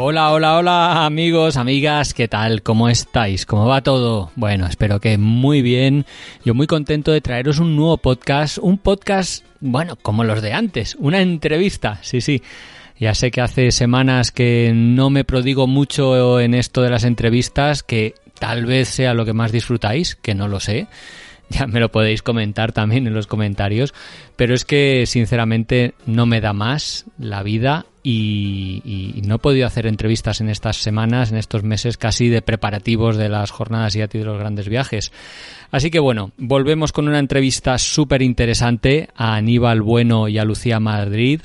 Hola, hola, hola amigos, amigas, ¿qué tal? ¿Cómo estáis? ¿Cómo va todo? Bueno, espero que muy bien. Yo muy contento de traeros un nuevo podcast, un podcast, bueno, como los de antes, una entrevista, sí, sí. Ya sé que hace semanas que no me prodigo mucho en esto de las entrevistas, que tal vez sea lo que más disfrutáis, que no lo sé ya me lo podéis comentar también en los comentarios, pero es que sinceramente no me da más la vida y, no he podido hacer entrevistas en estas semanas, en estos meses casi de preparativos de las jornadas y de los grandes viajes. Así que bueno, volvemos con una entrevista súper interesante a Aníbal Bueno y a Lucía Madrid.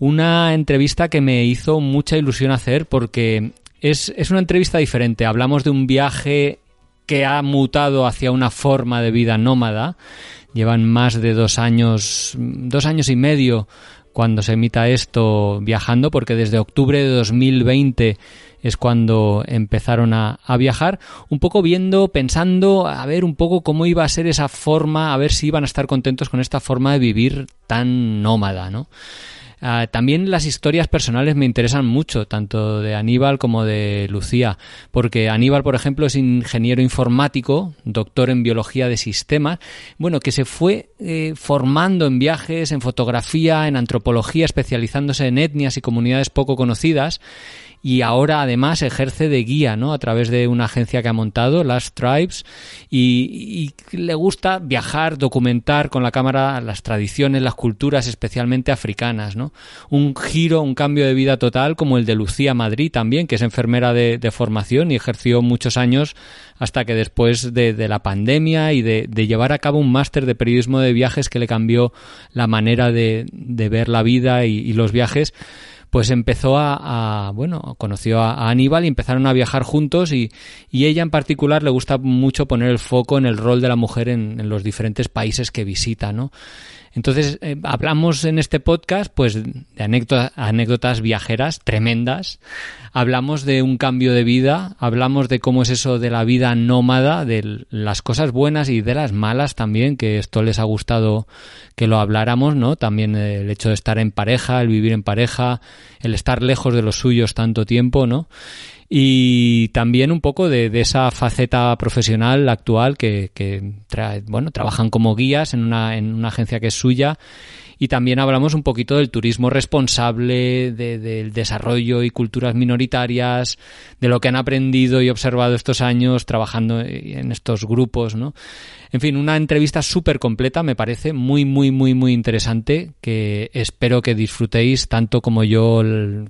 Una entrevista que me hizo mucha ilusión hacer porque es, es una entrevista diferente. Hablamos de un viaje que ha mutado hacia una forma de vida nómada. Llevan más de dos años, dos años y medio cuando se emita esto viajando, porque desde octubre de 2020 es cuando empezaron a, a, viajar, un poco viendo, pensando, a ver un poco cómo iba a ser esa forma, a ver si iban a estar contentos con esta forma de vivir tan nómada, ¿no? Ah, también las historias personales me interesan mucho, tanto de Aníbal como de Lucía, porque Aníbal, por ejemplo, es ingeniero informático, doctor en biología de sistemas, bueno, que se fue eh, formando en viajes, en fotografía, en antropología, especializándose en etnias y comunidades poco conocidas y ahora además ejerce de guía, ¿no? A través de una agencia que ha montado, Last Tribes, y, le gusta viajar, documentar con la cámara las tradiciones, las culturas especialmente africanas, ¿no? Un giro, un cambio de vida total como el de Lucía Madrid también, que es enfermera de, formación y ejerció muchos años hasta que después de, la pandemia y de, llevar a cabo un máster de periodismo de viajes que le cambió la manera de, ver la vida y los viajes, pues empezó a, bueno, conoció a, Aníbal y empezaron a viajar juntos y, y, ella en particular le gusta mucho poner el foco en el rol de la mujer en, en los diferentes países que visita, ¿no? Entonces, eh, hablamos en este podcast pues de anécdotas, anécdotas viajeras tremendas, hablamos de un cambio de vida, hablamos de cómo es eso de la vida nómada, de las cosas buenas y de las malas también, que esto les ha gustado que lo habláramos, ¿no? También el hecho de estar en pareja, el vivir en pareja, el estar lejos de los suyos tanto tiempo, ¿no? Y también un poco de, esa faceta profesional actual que, bueno, trabajan como guías en una, en una agencia que es suya y también hablamos un poquito del turismo responsable, del desarrollo y culturas minoritarias, de lo que han aprendido y observado estos años trabajando en estos grupos, ¿no? En fin, una entrevista súper completa, me parece, muy, muy, muy, muy interesante, que espero que disfrutéis tanto como yo,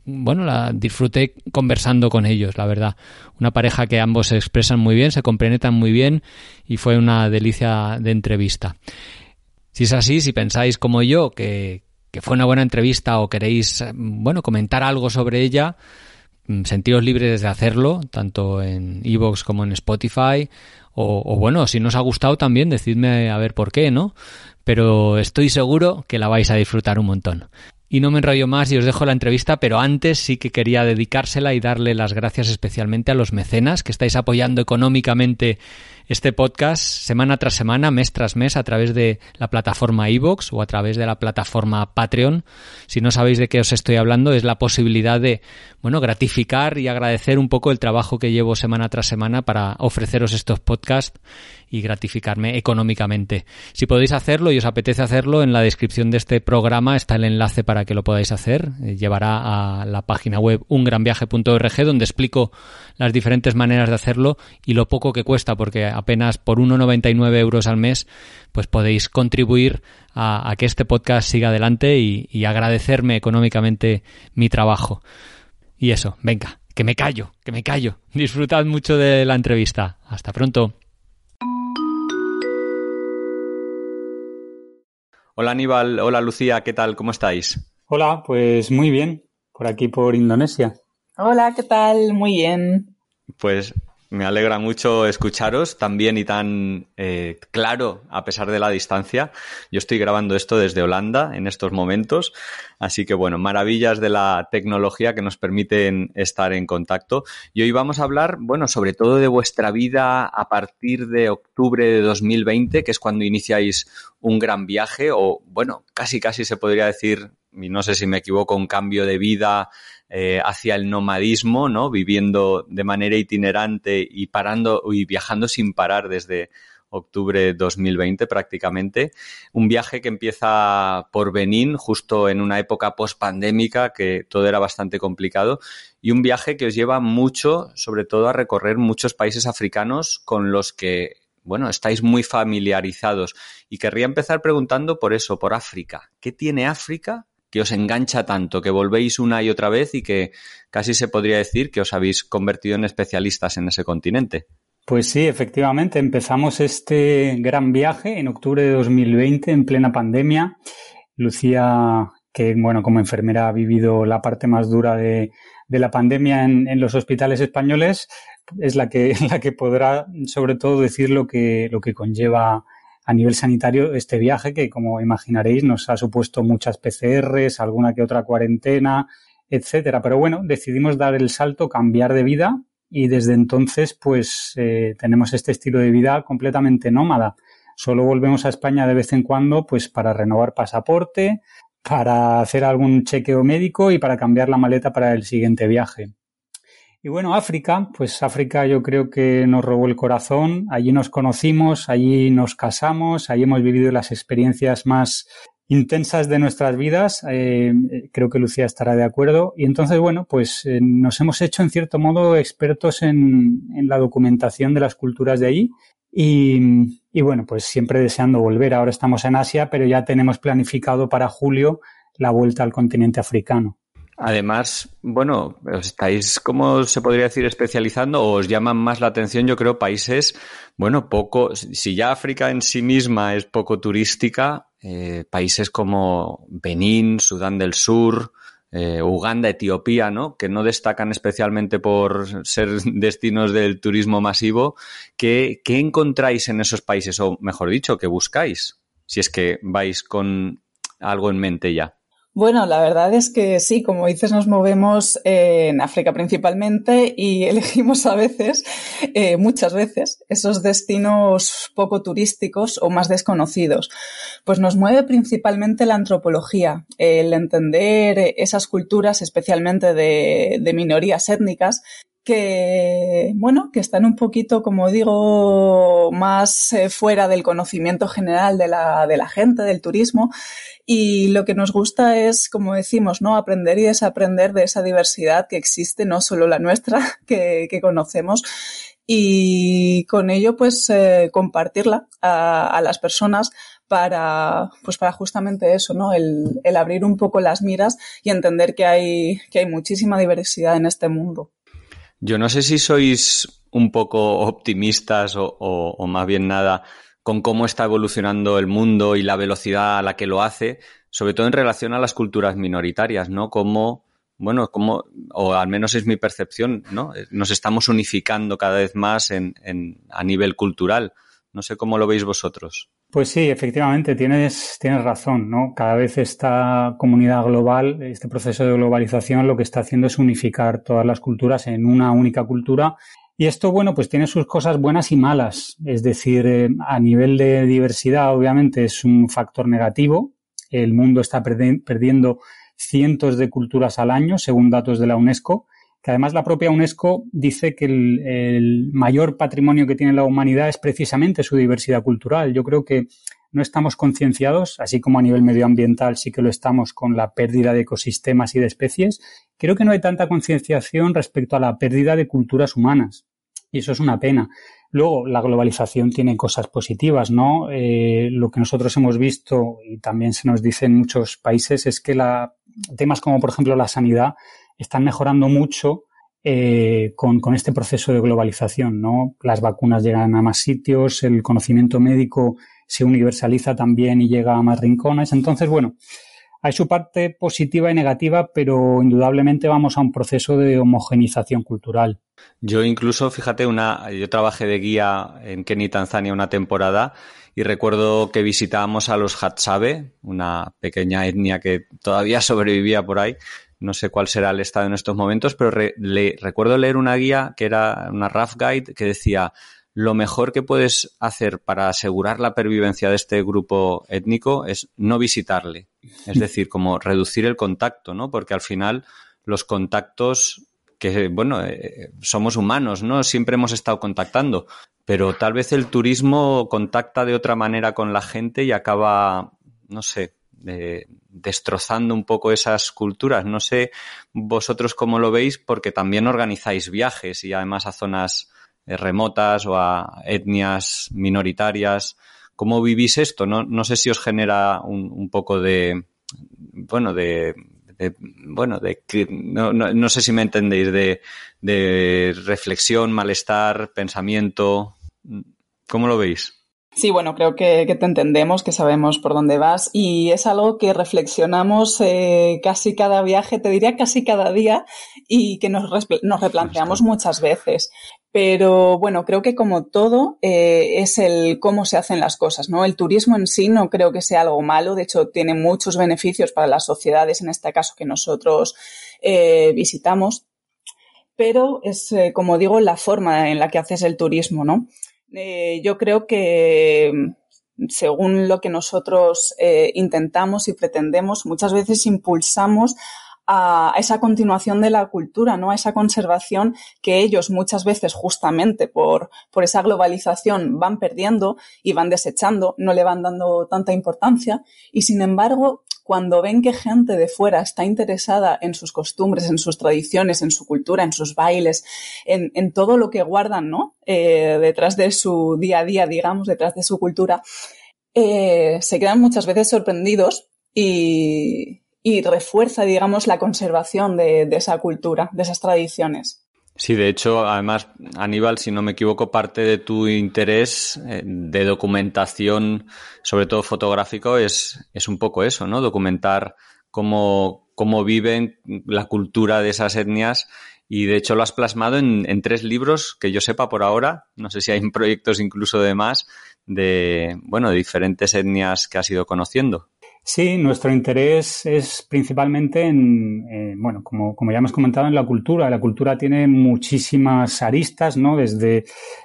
bueno, la disfruté conversando con ellos, la verdad. Una pareja que ambos se expresan muy bien, se compenetran muy bien y fue una delicia de entrevista. Si es así, si pensáis como yo que, fue una buena entrevista o queréis, bueno, comentar algo sobre ella, mm, sentiros libres de hacerlo, tanto en Evox como en Spotify. O, o, bueno, si no os ha gustado también, decidme a ver por qué, ¿no? Pero estoy seguro que la vais a disfrutar un montón. Y no me enrollo más y os dejo la entrevista, pero antes sí que quería dedicársela y darle las gracias especialmente a los mecenas que estáis apoyando económicamente este podcast semana tras semana, mes tras mes, a través de la plataforma iVoox o a través de la plataforma Patreon. Si no sabéis de qué os estoy hablando, es la posibilidad de, bueno, gratificar y agradecer un poco el trabajo que llevo semana tras semana para ofreceros estos podcasts y gratificarme económicamente. Si podéis hacerlo y os apetece hacerlo, en la descripción de este programa está el enlace para que lo podáis hacer. Eh, llevará a la página web ungranviaje.org donde explico las diferentes maneras de hacerlo y lo poco que cuesta, porque apenas por 1,99 euros al mes, pues podéis contribuir a, que este podcast siga adelante y, y agradecerme económicamente mi trabajo. Y eso, venga, que me callo, que me callo. Disfrutad mucho de la entrevista. Hasta pronto. Hola Aníbal, hola Lucía, ¿qué tal? ¿Cómo estáis? Hola, pues muy bien, por aquí por Indonesia. Hola, ¿qué tal? Muy bien. Pues me alegra mucho escucharos tan bien y tan eh, claro a pesar de la distancia. Yo estoy grabando esto desde Holanda en estos momentos, así que bueno, maravillas de la tecnología que nos permiten estar en contacto. Y hoy vamos a hablar, bueno, sobre todo de vuestra vida a partir de octubre de 2020, que es cuando iniciáis un gran viaje o, bueno, casi casi se podría decir, y no sé si me equivoco, un cambio de vida eh, hacia el nomadismo, ¿no? Viviendo de manera itinerante y parando y viajando sin parar desde octubre de 2020 prácticamente. Un viaje que empieza por Benín, justo en una época post-pandémica que todo era bastante complicado. Y un viaje que os lleva mucho, sobre todo, a recorrer muchos países africanos con los que bueno, estáis muy familiarizados. Y querría empezar preguntando por eso, por África. ¿Qué tiene África que os engancha tanto, que volvéis una y otra vez y que casi se podría decir que os habéis convertido en especialistas en ese continente. Pues sí, efectivamente, empezamos este gran viaje en octubre de 2020, en plena pandemia. Lucía, que bueno, como enfermera ha vivido la parte más dura de, la pandemia en, en, los hospitales españoles, es la que, la que podrá sobre todo decir lo que, lo que conlleva a nivel sanitario este viaje que, como imaginaréis, nos ha supuesto muchas PCRs, alguna que otra cuarentena, etcétera. Pero bueno, decidimos dar el salto, cambiar de vida y desde entonces, pues eh, tenemos este estilo de vida completamente nómada. Solo volvemos a España de vez en cuando, pues para renovar pasaporte, para hacer algún chequeo médico y para cambiar la maleta para el siguiente viaje. Y bueno, África, pues África yo creo que nos robó el corazón, allí nos conocimos, allí nos casamos, allí hemos vivido las experiencias más intensas de nuestras vidas, eh, creo que Lucía estará de acuerdo, y entonces, bueno, pues eh, nos hemos hecho en cierto modo expertos en, la documentación de las culturas de allí y, y bueno, pues siempre deseando volver. Ahora estamos en Asia, pero ya tenemos planificado para julio la vuelta al continente africano. Además, bueno, estáis, ¿cómo se podría decir, especializando o os llaman más la atención, yo creo, países, bueno, poco, si ya África en sí misma es poco turística, eh, países como Benín, Sudán del Sur, eh, Uganda, Etiopía, ¿no? Que no destacan especialmente por ser destinos del turismo masivo. ¿Qué, ¿Qué encontráis en esos países? O mejor dicho, ¿qué buscáis? Si es que vais con algo en mente ya. Bueno, la verdad es que sí, como dices, nos movemos en África principalmente y elegimos a veces, eh, muchas veces, esos destinos poco turísticos o más desconocidos. Pues nos mueve principalmente la antropología, el entender esas culturas, especialmente de, minorías étnicas, que, bueno, que están un poquito, como digo, más eh, fuera del conocimiento general de la gente, del turismo. Y lo que nos gusta es, como decimos, ¿no? Aprender y desaprender de esa diversidad que existe, no solo la nuestra, que, conocemos, y con ello, pues, eh, compartirla a, las personas para, pues, para justamente eso, ¿no? El, el abrir un poco las miras y entender que hay, que hay muchísima diversidad en este mundo. Yo no sé si sois un poco optimistas o, más bien nada con cómo está evolucionando el mundo y la velocidad a la que lo hace, sobre todo en relación a las culturas minoritarias, ¿no? Como, bueno, como, o al menos es mi percepción, ¿no? Nos estamos unificando cada vez más en, a nivel cultural. No sé cómo lo veis vosotros. Pues sí, efectivamente, tienes, tienes razón, ¿no? Cada vez esta comunidad global, este proceso de globalización, lo que está haciendo es unificar todas las culturas en una única cultura. Y esto, bueno, pues tiene sus cosas buenas y malas. Es decir, eh, a nivel de diversidad, obviamente, es un factor negativo. El mundo está perdiendo cientos de culturas al año, según datos de la UNESCO que además la propia UNESCO dice que el, mayor patrimonio que tiene la humanidad es precisamente su diversidad cultural. Yo creo que no estamos concienciados, así como a nivel medioambiental sí que lo estamos con la pérdida de ecosistemas y de especies. Creo que no hay tanta concienciación respecto a la pérdida de culturas humanas. Y eso es una pena. Luego, la globalización tiene cosas positivas, ¿no? Eh, lo que nosotros hemos visto y también se nos dice en muchos países es que temas como, por ejemplo, la sanidad están mejorando mucho eh, con, con, este proceso de globalización, ¿no? Las vacunas llegan a más sitios, el conocimiento médico se universaliza también y llega a más rincones. Entonces, bueno, hay su parte positiva y negativa, pero indudablemente vamos a un proceso de homogenización cultural. Yo incluso, fíjate, una, yo trabajé de guía en Kenia y Tanzania una temporada y recuerdo que visitábamos a los Hatsabe, una pequeña etnia que todavía sobrevivía por ahí. No sé cuál será el estado en estos momentos, pero recuerdo leer una guía que era una rough guide que decía lo mejor que puedes hacer para asegurar la pervivencia de este grupo étnico es no visitarle. Es decir, como reducir el contacto, ¿no? Porque al final los contactos que, bueno, eh, somos humanos, ¿no? Siempre hemos estado contactando, pero tal vez el turismo contacta de otra manera con la gente y acaba, no sé, destrozando un poco esas culturas. No sé vosotros cómo lo veis, porque también organizáis viajes y además a zonas eh, remotas o a etnias minoritarias. ¿Cómo vivís esto? No, no sé si os genera un, poco de, bueno, de, bueno, de, no, no, sé si me entendéis, de, de reflexión, malestar, pensamiento. ¿Cómo lo veis? Sí, bueno, creo que, te entendemos, que sabemos por dónde vas y es algo que reflexionamos eh, casi cada viaje, te diría casi cada día y que nos, nos replanteamos muchas veces. Pero bueno, creo que como todo eh, es el cómo se hacen las cosas, ¿no? El turismo en sí no creo que sea algo malo, de hecho tiene muchos beneficios para las sociedades, en este caso que nosotros eh, visitamos, pero es, como digo, la forma en la que haces el turismo, ¿no? Eh, yo creo que según lo que nosotros eh, intentamos y pretendemos, muchas veces impulsamos a esa continuación de la cultura, ¿no? A esa conservación que ellos muchas veces justamente por, por esa globalización van perdiendo y van desechando, no le van dando tanta importancia y sin embargo cuando ven que gente de fuera está interesada en sus costumbres, en sus tradiciones, en su cultura, en sus bailes, en, todo lo que guardan, ¿no? Eh, detrás de su día a día, digamos, detrás de su cultura, eh, se quedan muchas veces sorprendidos y, refuerza, digamos, la conservación de esa cultura, de esas tradiciones. Sí, de hecho, además, Aníbal, si no me equivoco, parte de tu interés eh, de documentación, sobre todo fotográfico, es, es un poco eso, ¿no? Documentar cómo, cómo viven la cultura de esas etnias y de hecho lo has plasmado en, en, tres libros que yo sepa por ahora, no sé si hay proyectos incluso de más, de, bueno, de diferentes etnias que has ido conociendo. Sí, nuestro interés es principalmente en, bueno, como, ya hemos comentado, en la cultura. La cultura tiene muchísimas aristas, ¿no? Desde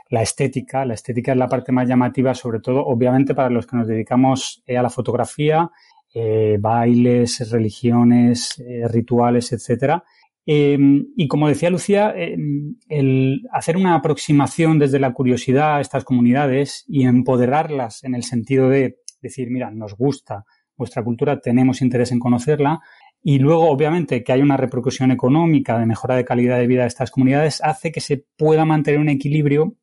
la estética. La estética es la parte más llamativa, sobre todo, obviamente, para los que nos dedicamos eh, a la fotografía, eh, bailes, religiones, eh, rituales, etcétera. Em, y como decía Lucía, em, el hacer una aproximación desde la curiosidad a estas comunidades y empoderarlas en el sentido de decir, mira, nos gusta, vuestra cultura, tenemos interés en conocerla. Y luego, obviamente, que hay una repercusión económica de mejora de calidad de vida de estas comunidades hace que se pueda mantener un equilibrio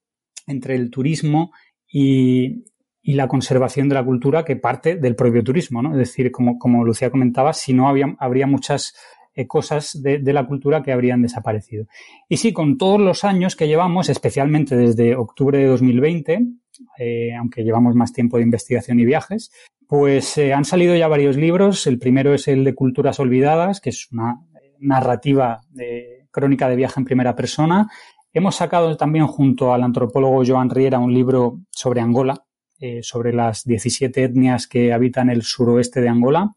entre el turismo y, la conservación de la cultura que parte del propio turismo, ¿no? Es decir, como, como Lucía comentaba, si no habría muchas eh, cosas de, la cultura que habrían desaparecido. Y sí, con todos los años que llevamos, especialmente desde octubre de 2020, eh, aunque llevamos más tiempo de investigación y viajes, pues eh, han salido ya varios libros. El primero es el de Culturas Olvidadas, que es una narrativa de crónica de viaje en primera persona. Hemos sacado también junto al antropólogo Joan Riera un libro sobre Angola, sobre las 17 etnias que habitan el suroeste de Angola.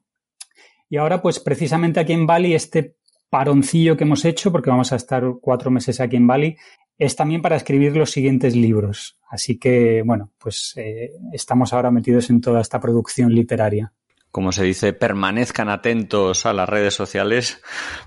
Y ahora, pues precisamente aquí en Bali, este paroncillo que hemos hecho, porque vamos a estar cuatro meses aquí en Bali, es también para escribir los siguientes libros. Así que, bueno, pues eh, estamos ahora metidos en toda esta producción literaria. Como se dice, permanezcan atentos a las redes sociales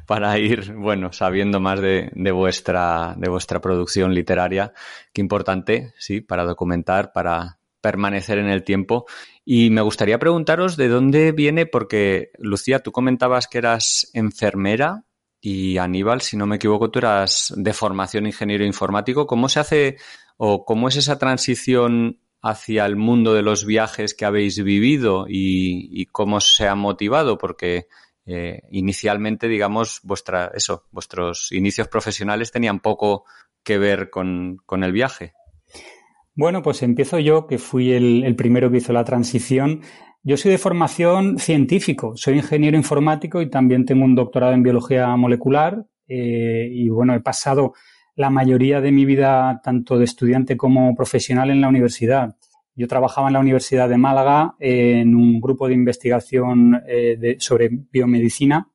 para ir, bueno, sabiendo más de, de vuestra, de vuestra producción literaria. Qué importante, sí, para documentar, para permanecer en el tiempo. Y me gustaría preguntaros de dónde viene, porque Lucía, tú comentabas que eras enfermera y Aníbal, si no me equivoco, tú eras de formación ingeniero informático. ¿Cómo se hace o cómo es esa transición hacia el mundo de los viajes que habéis vivido y, cómo se ha motivado? Porque eh, inicialmente, digamos, vuestra, eso, vuestros inicios profesionales tenían poco que ver con, el viaje. Bueno, pues empiezo yo, que fui el, primero que hizo la transición Yo soy de formación científico, soy ingeniero informático y también tengo un doctorado en biología molecular. Eh, y bueno, he pasado la mayoría de mi vida, tanto de estudiante como profesional, en la universidad. Yo trabajaba en la Universidad de Málaga en un grupo de investigación eh, sobre biomedicina.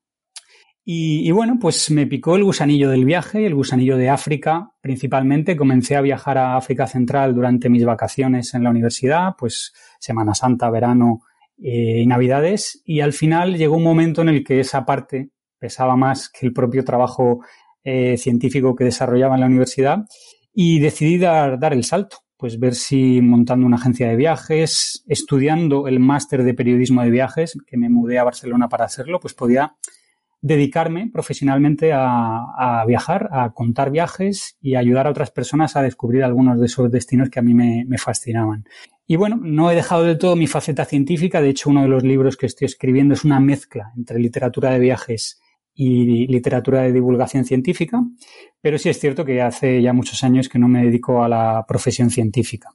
Y, bueno, pues me picó el gusanillo del viaje, el gusanillo de África principalmente. Comencé a viajar a África Central durante mis vacaciones en la universidad, pues Semana Santa, verano, eh, y Navidades y al final llegó un momento en el que esa parte pesaba más que el propio trabajo eh, científico que desarrollaba en la universidad y decidí dar el salto, pues ver si montando una agencia de viajes, estudiando el máster de periodismo de viajes, que me mudé a Barcelona para hacerlo, pues podía dedicarme profesionalmente a, viajar, a contar viajes y ayudar a otras personas a descubrir algunos de esos destinos que a mí me, fascinaban. Y bueno, no he dejado del todo mi faceta científica. De hecho, uno de los libros que estoy escribiendo es una mezcla entre literatura de viajes y literatura de divulgación científica. Pero sí es cierto que hace ya muchos años que no me dedico a la profesión científica.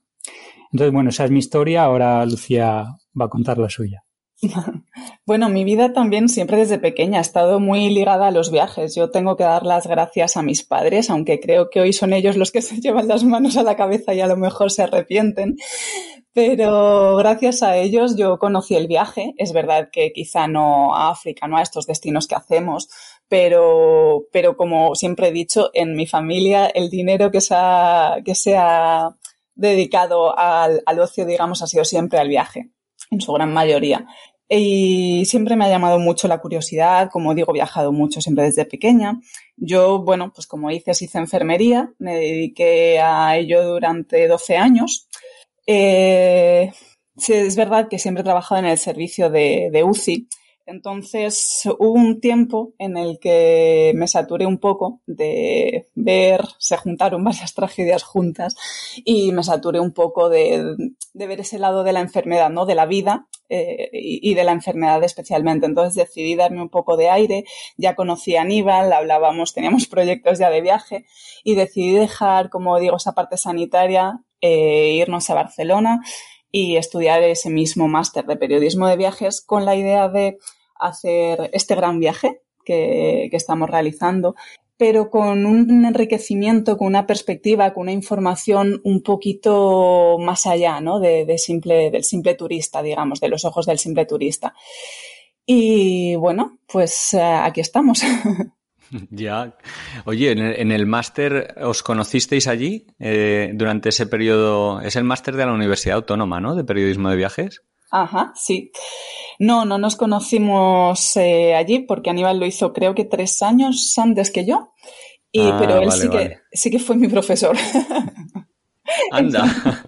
Entonces, bueno, esa es mi historia. Ahora Lucía va a contar la suya. Bueno, mi vida también siempre desde pequeña ha estado muy ligada a los viajes. Yo tengo que dar las gracias a mis padres, aunque creo que hoy son ellos los que se llevan las manos a la cabeza y a lo mejor se arrepienten. Pero gracias a ellos yo conocí el viaje. Es verdad que quizá no a África, no a estos destinos que hacemos, pero, pero como siempre he dicho, en mi familia el dinero que se ha, que dedicado al, al ocio, digamos, ha sido siempre al viaje, en su gran mayoría. Y siempre me ha llamado mucho la curiosidad, como digo, he viajado mucho siempre desde pequeña. Yo, bueno, pues como dices, hice enfermería, me dediqué a ello durante 12 años eh, es verdad que siempre he trabajado en el servicio de, de, UCI. Entonces hubo un tiempo en el que me saturé un poco de ver, se juntaron varias tragedias juntas y me saturé un poco de, ver ese lado de la enfermedad, ¿no? De la vida eh, y, y, de la enfermedad especialmente. Entonces decidí darme un poco de aire. Ya conocí a Aníbal, hablábamos, teníamos proyectos ya de viaje y decidí dejar, como digo, esa parte sanitaria eh, irnos a Barcelona y estudiar ese mismo máster de periodismo de viajes con la idea de hacer este gran viaje que, estamos realizando pero con un enriquecimiento, con una perspectiva, con una información un poquito más allá, ¿no? De simple, del simple turista, digamos, de los ojos del simple turista. Y bueno, pues eh, aquí estamos. Ya. Oye, en el, máster, ¿os conocisteis allí eh, durante ese periodo? Es el máster de la Universidad Autónoma, ¿no? De Periodismo de Viajes. Ajá, sí. No, no nos conocimos eh, allí porque Aníbal lo hizo creo que tres años antes que yo. Y, ah, pero él vale, sí, vale. que, sí que fue mi profesor. Anda.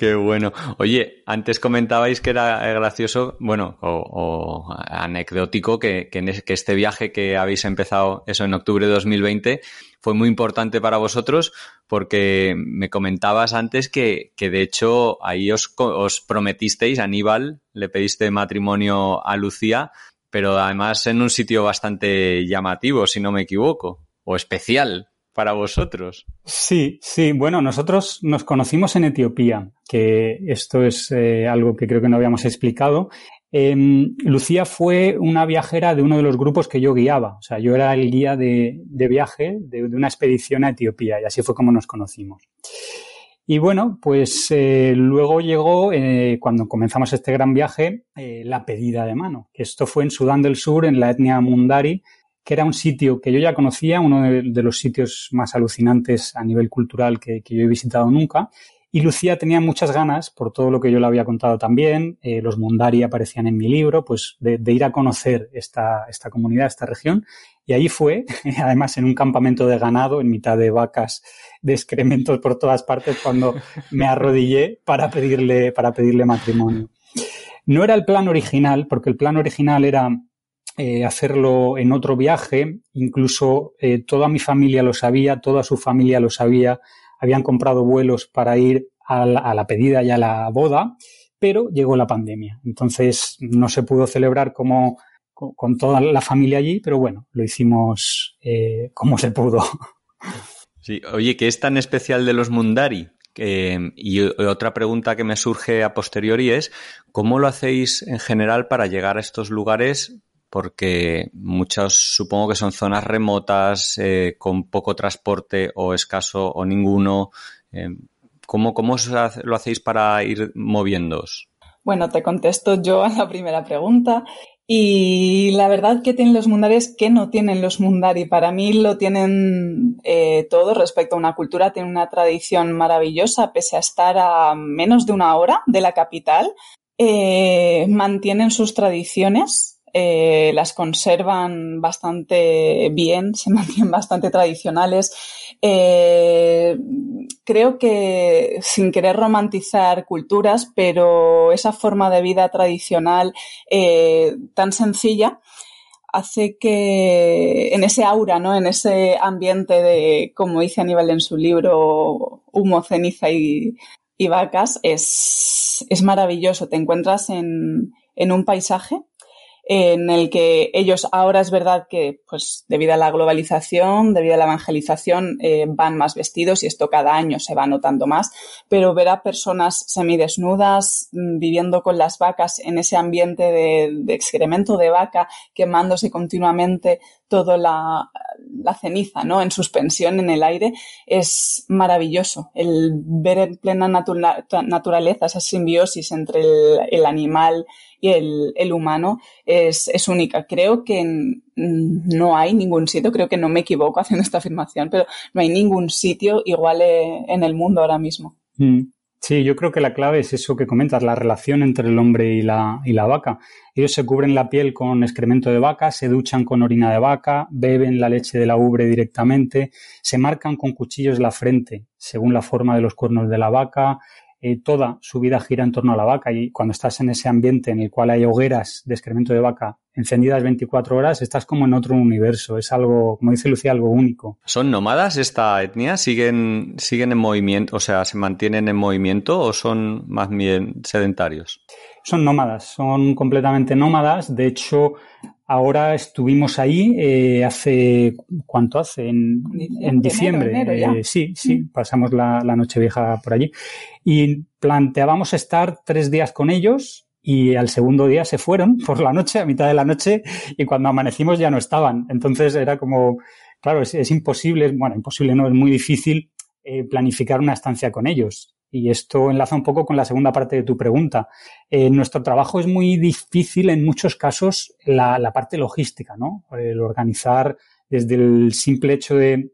Qué bueno. Oye, antes comentabais que era gracioso, bueno, o, o anecdótico, que, que, que, este viaje que habéis empezado, eso en octubre de 2020, fue muy importante para vosotros porque me comentabas antes que, que de hecho ahí os, os prometisteis, Aníbal, le pediste matrimonio a Lucía, pero además en un sitio bastante llamativo, si no me equivoco, o especial para vosotros. Sí, sí. Bueno, nosotros nos conocimos en Etiopía, que esto es eh, algo que creo que no habíamos explicado. Eh, Lucía fue una viajera de uno de los grupos que yo guiaba. O sea, yo era el guía de, viaje de, una expedición a Etiopía y así fue como nos conocimos. Y bueno, pues eh, luego llegó, eh, cuando comenzamos este gran viaje, la pedida de mano, esto fue en Sudán del Sur, en la etnia Mundari, que era un sitio que yo ya conocía, uno de, los sitios más alucinantes a nivel cultural que, yo he visitado nunca. Y Lucía tenía muchas ganas, por todo lo que yo le había contado también, eh, los Mundari aparecían en mi libro, pues de, de, ir a conocer esta, esta comunidad, esta región. Y ahí fue, además en un campamento de ganado, en mitad de vacas, de excrementos por todas partes, cuando me arrodillé para pedirle, para pedirle matrimonio. No era el plan original, porque el plan original era eh, hacerlo en otro viaje, incluso eh, toda mi familia lo sabía, toda su familia lo sabía, habían comprado vuelos para ir a la, pedida y a la boda, pero llegó la pandemia. Entonces no se pudo celebrar como con, toda la familia allí, pero bueno, lo hicimos eh, como se pudo. Sí, oye, ¿qué es tan especial de los Mundari? Y otra pregunta que me surge a posteriori es, ¿cómo lo hacéis en general para llegar a estos lugares? Porque muchas supongo que son zonas remotas, eh, con poco transporte o escaso o ninguno. Eh, ¿Cómo, cómo lo hacéis para ir moviéndoos? Bueno, te contesto yo a la primera pregunta. Y la verdad que tienen los mundares que no tienen los mundari. Para mí lo tienen eh, todo respecto a una cultura, tienen una tradición maravillosa, pese a estar a menos de una hora de la capital. Mantienen sus tradiciones, eh, las conservan bastante bien, se mantienen bastante tradicionales. Eh, creo que sin querer romantizar culturas, pero esa forma de vida tradicional eh, tan sencilla hace que en ese aura, ¿no? En ese ambiente de, como dice Aníbal en su libro, humo, ceniza y, vacas, es, es maravilloso. Te encuentras en, en un paisaje en el que ellos ahora es verdad que, pues, debido a la globalización, debido a la evangelización, eh, van más vestidos y esto cada año se va notando más, pero ver a personas semidesnudas mm, viviendo con las vacas en ese ambiente de, excremento de vaca, quemándose continuamente toda la, ceniza, ¿no? En suspensión en el aire, es maravilloso. El ver en plena naturaleza esa simbiosis entre el animal y el, humano es, es, única. Creo que no hay ningún sitio, creo que no me equivoco haciendo esta afirmación, pero no hay ningún sitio igual eh, en el mundo ahora mismo. Mm. Sí, yo creo que la clave es eso que comentas, la relación entre el hombre y la, y la vaca. Ellos se cubren la piel con excremento de vaca, se duchan con orina de vaca, beben la leche de la ubre directamente, se marcan con cuchillos la frente según la forma de los cuernos de la vaca, eh, toda su vida gira en torno a la vaca y cuando estás en ese ambiente en el cual hay hogueras de excremento de vaca encendidas 24 horas, estás como en otro universo. Es algo, como dice Lucía, algo único. ¿Son nómadas esta etnia? ¿Siguen, siguen en movimiento? O sea, ¿se mantienen en movimiento o son más bien sedentarios? Son nómadas, son completamente nómadas. De hecho, Ahora estuvimos ahí eh, hace, ¿cuánto hace? En, diciembre. Eh, sí, sí, mm. pasamos la, noche vieja por allí. Y planteábamos estar tres días con ellos y al segundo día se fueron por la noche, a mitad de la noche, y cuando amanecimos ya no estaban. Entonces era como, claro, es, imposible, bueno, imposible no, es muy difícil eh, planificar una estancia con ellos. Y esto enlaza un poco con la segunda parte de tu pregunta. Eh, nuestro trabajo es muy difícil en muchos casos la, la, parte logística, ¿no? El organizar desde el simple hecho de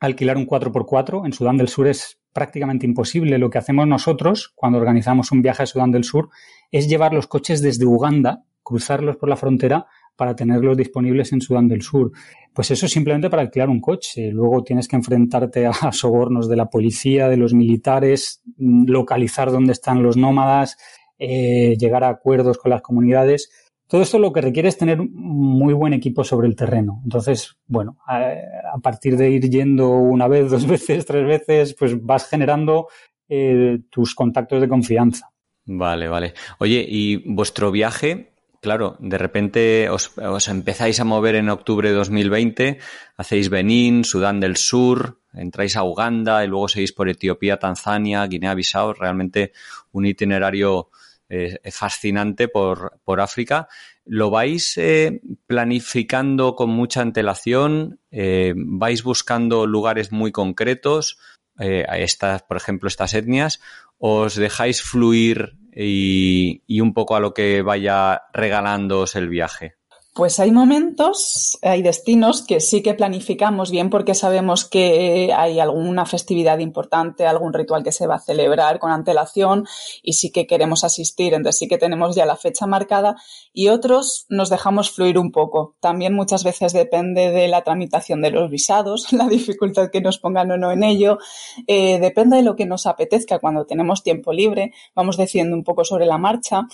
alquilar un 4x4 en Sudán del Sur es prácticamente imposible. Lo que hacemos nosotros cuando organizamos un viaje a Sudán del Sur es llevar los coches desde Uganda, cruzarlos por la frontera para tenerlos disponibles en Sudán del Sur. Pues eso simplemente para alquilar un coche. Luego tienes que enfrentarte a sobornos de la policía, de los militares, mm, localizar dónde están los nómadas, eh, llegar a acuerdos con las comunidades. Todo esto lo que requiere es tener muy buen equipo sobre el terreno. Entonces, bueno, a, partir de ir yendo una vez, dos veces, tres veces, pues vas generando eh, tus contactos de confianza. Vale, vale. Oye, ¿y vuestro viaje Claro, de repente os, empezáis a mover en octubre de 2020, hacéis Benín, Sudán del Sur, entráis a Uganda y luego seguís por Etiopía, Tanzania, Guinea-Bissau, realmente un itinerario eh, fascinante por, África. ¿Lo vais eh, planificando con mucha antelación? Eh, ¿Vais buscando lugares muy concretos? estas, por ejemplo, estas etnias, os dejáis fluir y, un poco a lo que vaya regalándoos el viaje? Pues hay momentos, hay destinos que sí que planificamos bien porque sabemos que hay alguna festividad importante, algún ritual que se va a celebrar con antelación y sí que queremos asistir, entonces sí que tenemos ya la fecha marcada y otros nos dejamos fluir un poco. También muchas veces depende de la tramitación de los visados, la dificultad que nos pongan o no en ello, eh, depende de lo que nos apetezca cuando tenemos tiempo libre, vamos diciendo un poco sobre la marcha.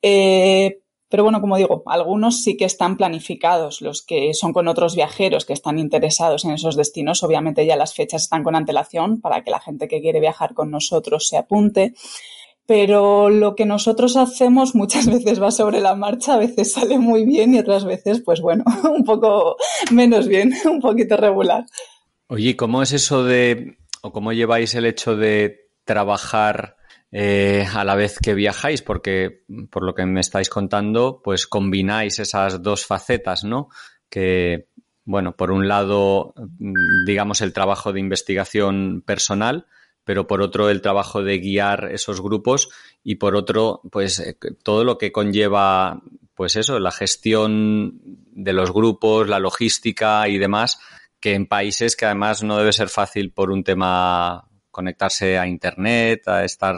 Eh, pero bueno, como digo, algunos sí que están planificados, los que son con otros viajeros que están interesados en esos destinos, obviamente ya las fechas están con antelación para que la gente que quiere viajar con nosotros se apunte. Pero lo que nosotros hacemos muchas veces va sobre la marcha, a veces sale muy bien y otras veces, pues bueno, un poco menos bien, un poquito regular. Oye, ¿cómo es eso de, o cómo lleváis el hecho de trabajar eh, a la vez que viajáis, porque por lo que me estáis contando, pues combináis esas dos facetas, ¿no? Que, bueno, por un lado, digamos, el trabajo de investigación personal, pero por otro el trabajo de guiar esos grupos y por otro, pues eh, todo lo que conlleva, pues eso, la gestión de los grupos, la logística y demás, que en países que además no debe ser fácil por un tema conectarse a internet, a estar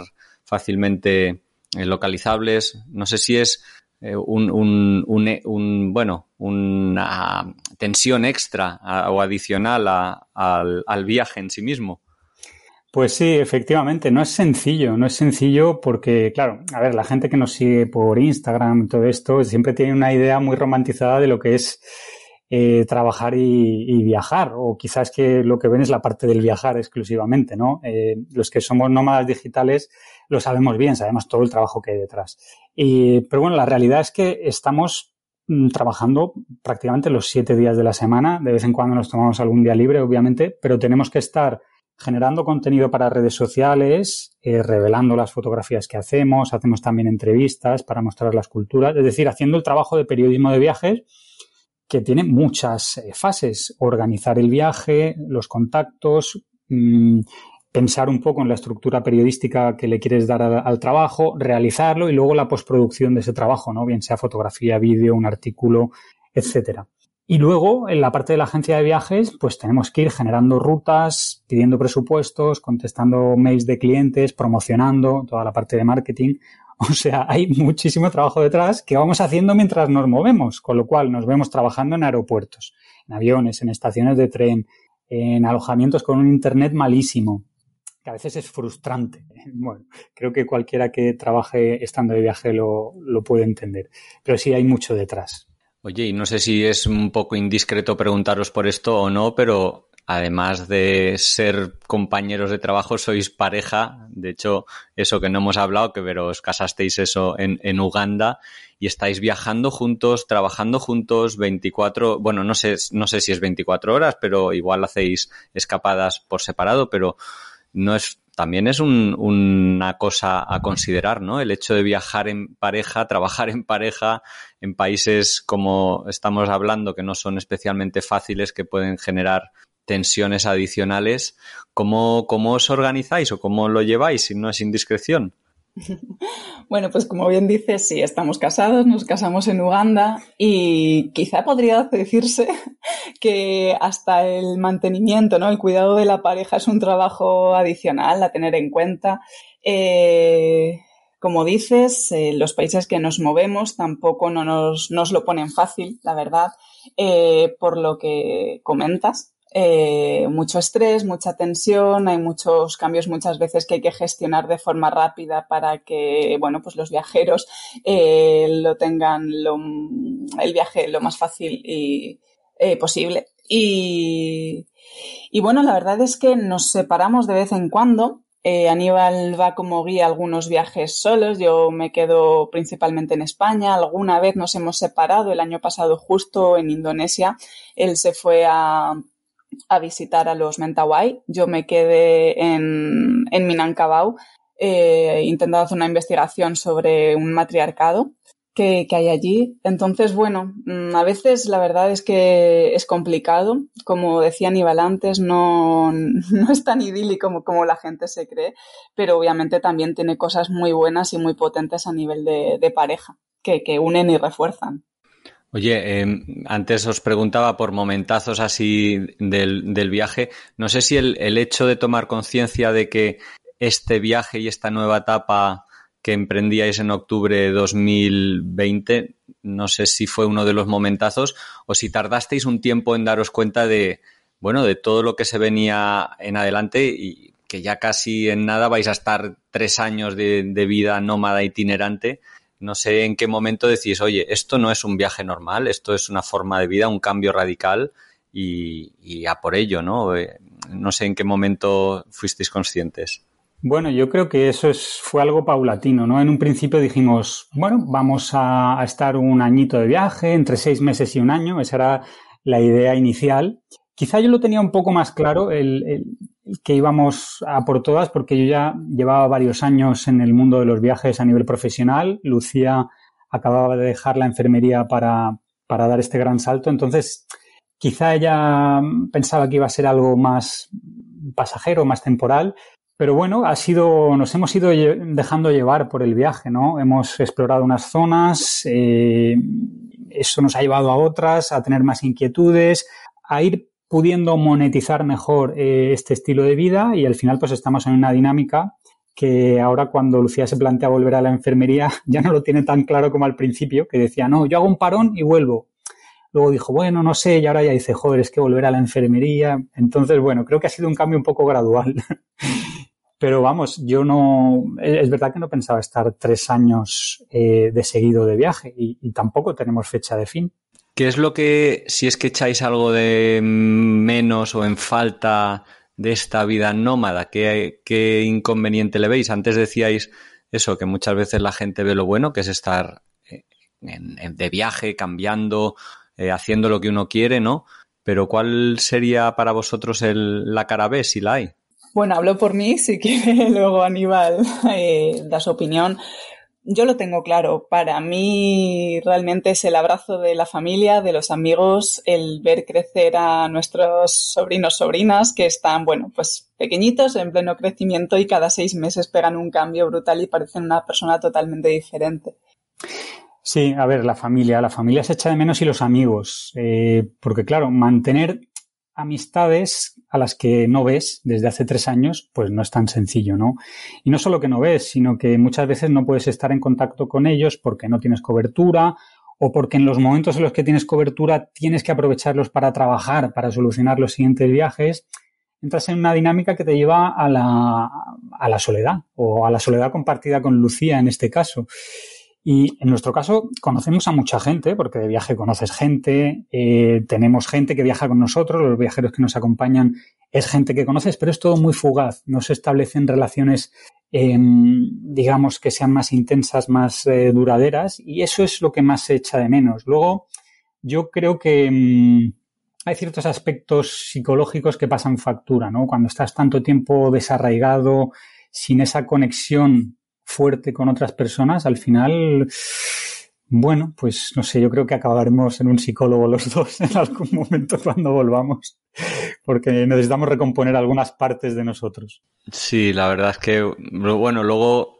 fácilmente eh, localizables. No sé si es eh, un, un, bueno, una tensión extra o adicional al, al viaje en sí mismo. Pues sí, efectivamente, no es sencillo, no es sencillo porque, claro, a ver, la gente que nos sigue por Instagram, todo esto, siempre tiene una idea muy romantizada de lo que es eh, trabajar y, viajar, o quizás que lo que ven es la parte del viajar exclusivamente, ¿no? Eh, los que somos nómadas digitales lo sabemos bien, sabemos todo el trabajo que hay detrás. Y, pero bueno, la realidad es que estamos mm, trabajando prácticamente los siete días de la semana, de vez en cuando nos tomamos algún día libre, obviamente, pero tenemos que estar generando contenido para redes sociales, eh, revelando las fotografías que hacemos, hacemos también entrevistas para mostrar las culturas, es decir, haciendo el trabajo de periodismo de viajes que tiene muchas eh, fases, organizar el viaje, los contactos, mm, pensar un poco en la estructura periodística que le quieres dar al trabajo, realizarlo y luego la postproducción de ese trabajo, ¿no? Bien sea fotografía, vídeo, un artículo, etcétera. Y luego, en la parte de la agencia de viajes, pues tenemos que ir generando rutas, pidiendo presupuestos, contestando mails de clientes, promocionando toda la parte de marketing. O sea, hay muchísimo trabajo detrás que vamos haciendo mientras nos movemos, con lo cual nos vemos trabajando en aeropuertos, en aviones, en estaciones de tren, en alojamientos con un internet malísimo, a veces es frustrante. Bueno, creo que cualquiera que trabaje estando de viaje lo, lo puede entender, pero sí hay mucho detrás. Oye, y no sé si es un poco indiscreto preguntaros por esto o no, pero además de ser compañeros de trabajo, sois pareja. De hecho, eso que no hemos hablado, que pero os casasteis eso en, en Uganda y estáis viajando juntos, trabajando juntos 24, bueno, no sé, no sé si es 24 horas, pero igual hacéis escapadas por separado, pero no es también es una cosa a considerar, ¿no? El hecho de viajar en pareja, trabajar en pareja en países como estamos hablando, que no son especialmente fáciles, que pueden generar tensiones adicionales. ¿Cómo, cómo os organizáis o cómo lo lleváis si no es indiscreción? Bueno, pues como bien dices, sí, estamos casados, nos casamos en Uganda y quizá podría decirse que hasta el mantenimiento, ¿no? El cuidado de la pareja es un trabajo adicional a tener en cuenta. Eh, como dices, eh, los países que nos movemos tampoco no nos, nos lo ponen fácil, la verdad, eh, por lo que comentas. Eh, mucho estrés, mucha tensión, hay muchos cambios muchas veces que hay que gestionar de forma rápida para que, bueno, pues los viajeros eh, lo tengan el viaje lo más fácil y, eh, posible. Y, y, bueno, la verdad es que nos separamos de vez en cuando. Aníbal va como guía algunos viajes solos, yo me quedo principalmente en España, alguna vez nos hemos separado, el año pasado justo en Indonesia, él se fue a, a visitar a los Mentawai. Yo me quedé en, en Minangkabau eh, intentando hacer una investigación sobre un matriarcado que, que, hay allí. Entonces, bueno, mm, a veces la verdad es que es complicado. Como decía Aníbal antes, no, no es tan idílico como, como, la gente se cree, pero obviamente también tiene cosas muy buenas y muy potentes a nivel de, de pareja, que, que unen y refuerzan. Oye, eh, antes os preguntaba por momentazos así del, del viaje. No sé si el, el hecho de tomar conciencia de que este viaje y esta nueva etapa que emprendíais en octubre de 2020, no sé si fue uno de los momentazos o si tardasteis un tiempo en daros cuenta de, bueno, de todo lo que se venía en adelante y que ya casi en nada vais a estar tres años de, de vida nómada itinerante no sé en qué momento decís, oye, esto no es un viaje normal, esto es una forma de vida, un cambio radical y, a por ello, ¿no? Eh, no sé en qué momento fuisteis conscientes. Bueno, yo creo que eso es, fue algo paulatino, ¿no? En un principio dijimos, bueno, vamos a, estar un añito de viaje, entre seis meses y un año, esa era la idea inicial. Quizá yo lo tenía un poco más claro, el, que íbamos a por todas porque yo ya llevaba varios años en el mundo de los viajes a nivel profesional. Lucía acababa de dejar la enfermería para, para dar este gran salto. Entonces, quizá ella pensaba que iba a ser algo más pasajero, más temporal. Pero bueno, ha sido, nos hemos ido dejando llevar por el viaje, ¿no? Hemos explorado unas zonas, eh, eso nos ha llevado a otras, a tener más inquietudes, a ir pudiendo monetizar mejor eh, este estilo de vida y al final pues estamos en una dinámica que ahora cuando Lucía se plantea volver a la enfermería ya no lo tiene tan claro como al principio, que decía, no, yo hago un parón y vuelvo. Luego dijo, bueno, no sé, y ahora ya dice, joder, es que volver a la enfermería. Entonces, bueno, creo que ha sido un cambio un poco gradual. Pero vamos, yo no, es verdad que no pensaba estar tres años eh, de seguido de viaje y tampoco tenemos fecha de fin. ¿Qué es lo que, si es que echáis algo de menos o en falta de esta vida nómada, qué, inconveniente le veis? Antes decíais eso, que muchas veces la gente ve lo bueno, que es estar eh, de viaje, cambiando, eh, haciendo lo que uno quiere, ¿no? Pero ¿cuál sería para vosotros el, la cara B, si la hay? Bueno, hablo por mí, si quiere luego Aníbal eh, da su opinión. Yo lo tengo claro. Para mí realmente es el abrazo de la familia, de los amigos, el ver crecer a nuestros sobrinos, sobrinas que están, bueno, pues pequeñitos, en pleno crecimiento y cada seis meses pegan un cambio brutal y parecen una persona totalmente diferente. Sí, a ver, la familia, la familia se echa de menos y los amigos, eh, porque claro, mantener amistades a las que no ves desde hace tres años, pues no es tan sencillo, ¿no? Y no solo que no ves, sino que muchas veces no puedes estar en contacto con ellos porque no tienes cobertura o porque en los momentos en los que tienes cobertura tienes que aprovecharlos para trabajar, para solucionar los siguientes viajes. Entras en una dinámica que te lleva a la, a la soledad o a la soledad compartida con Lucía en este caso. Y en nuestro caso conocemos a mucha gente, porque de viaje conoces gente, eh, tenemos gente que viaja con nosotros, los viajeros que nos acompañan es gente que conoces, pero es todo muy fugaz, no se establecen relaciones, em, digamos, que sean más intensas, más eh, duraderas, y eso es lo que más se echa de menos. Luego, yo creo que em, hay ciertos aspectos psicológicos que pasan factura, ¿no? Cuando estás tanto tiempo desarraigado, sin esa conexión fuerte con otras personas, al final, bueno, pues no sé, yo creo que acabaremos en un psicólogo los dos en algún momento cuando volvamos, porque necesitamos recomponer algunas partes de nosotros. Sí, la verdad es que, bueno, luego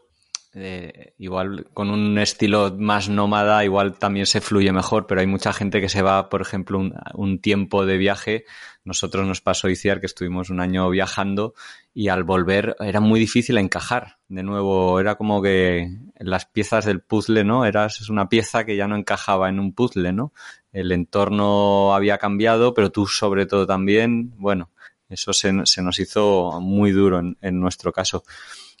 eh, igual con un estilo más nómada, igual también se fluye mejor, pero hay mucha gente que se va, por ejemplo, un, tiempo de viaje. Nosotros nos pasó Iciar que estuvimos un año viajando y al volver era muy difícil encajar. De nuevo, era como que las piezas del puzzle, ¿no? Eras una pieza que ya no encajaba en un puzzle, ¿no? El entorno había cambiado, pero tú sobre todo también, bueno, eso se, nos hizo muy duro en nuestro caso.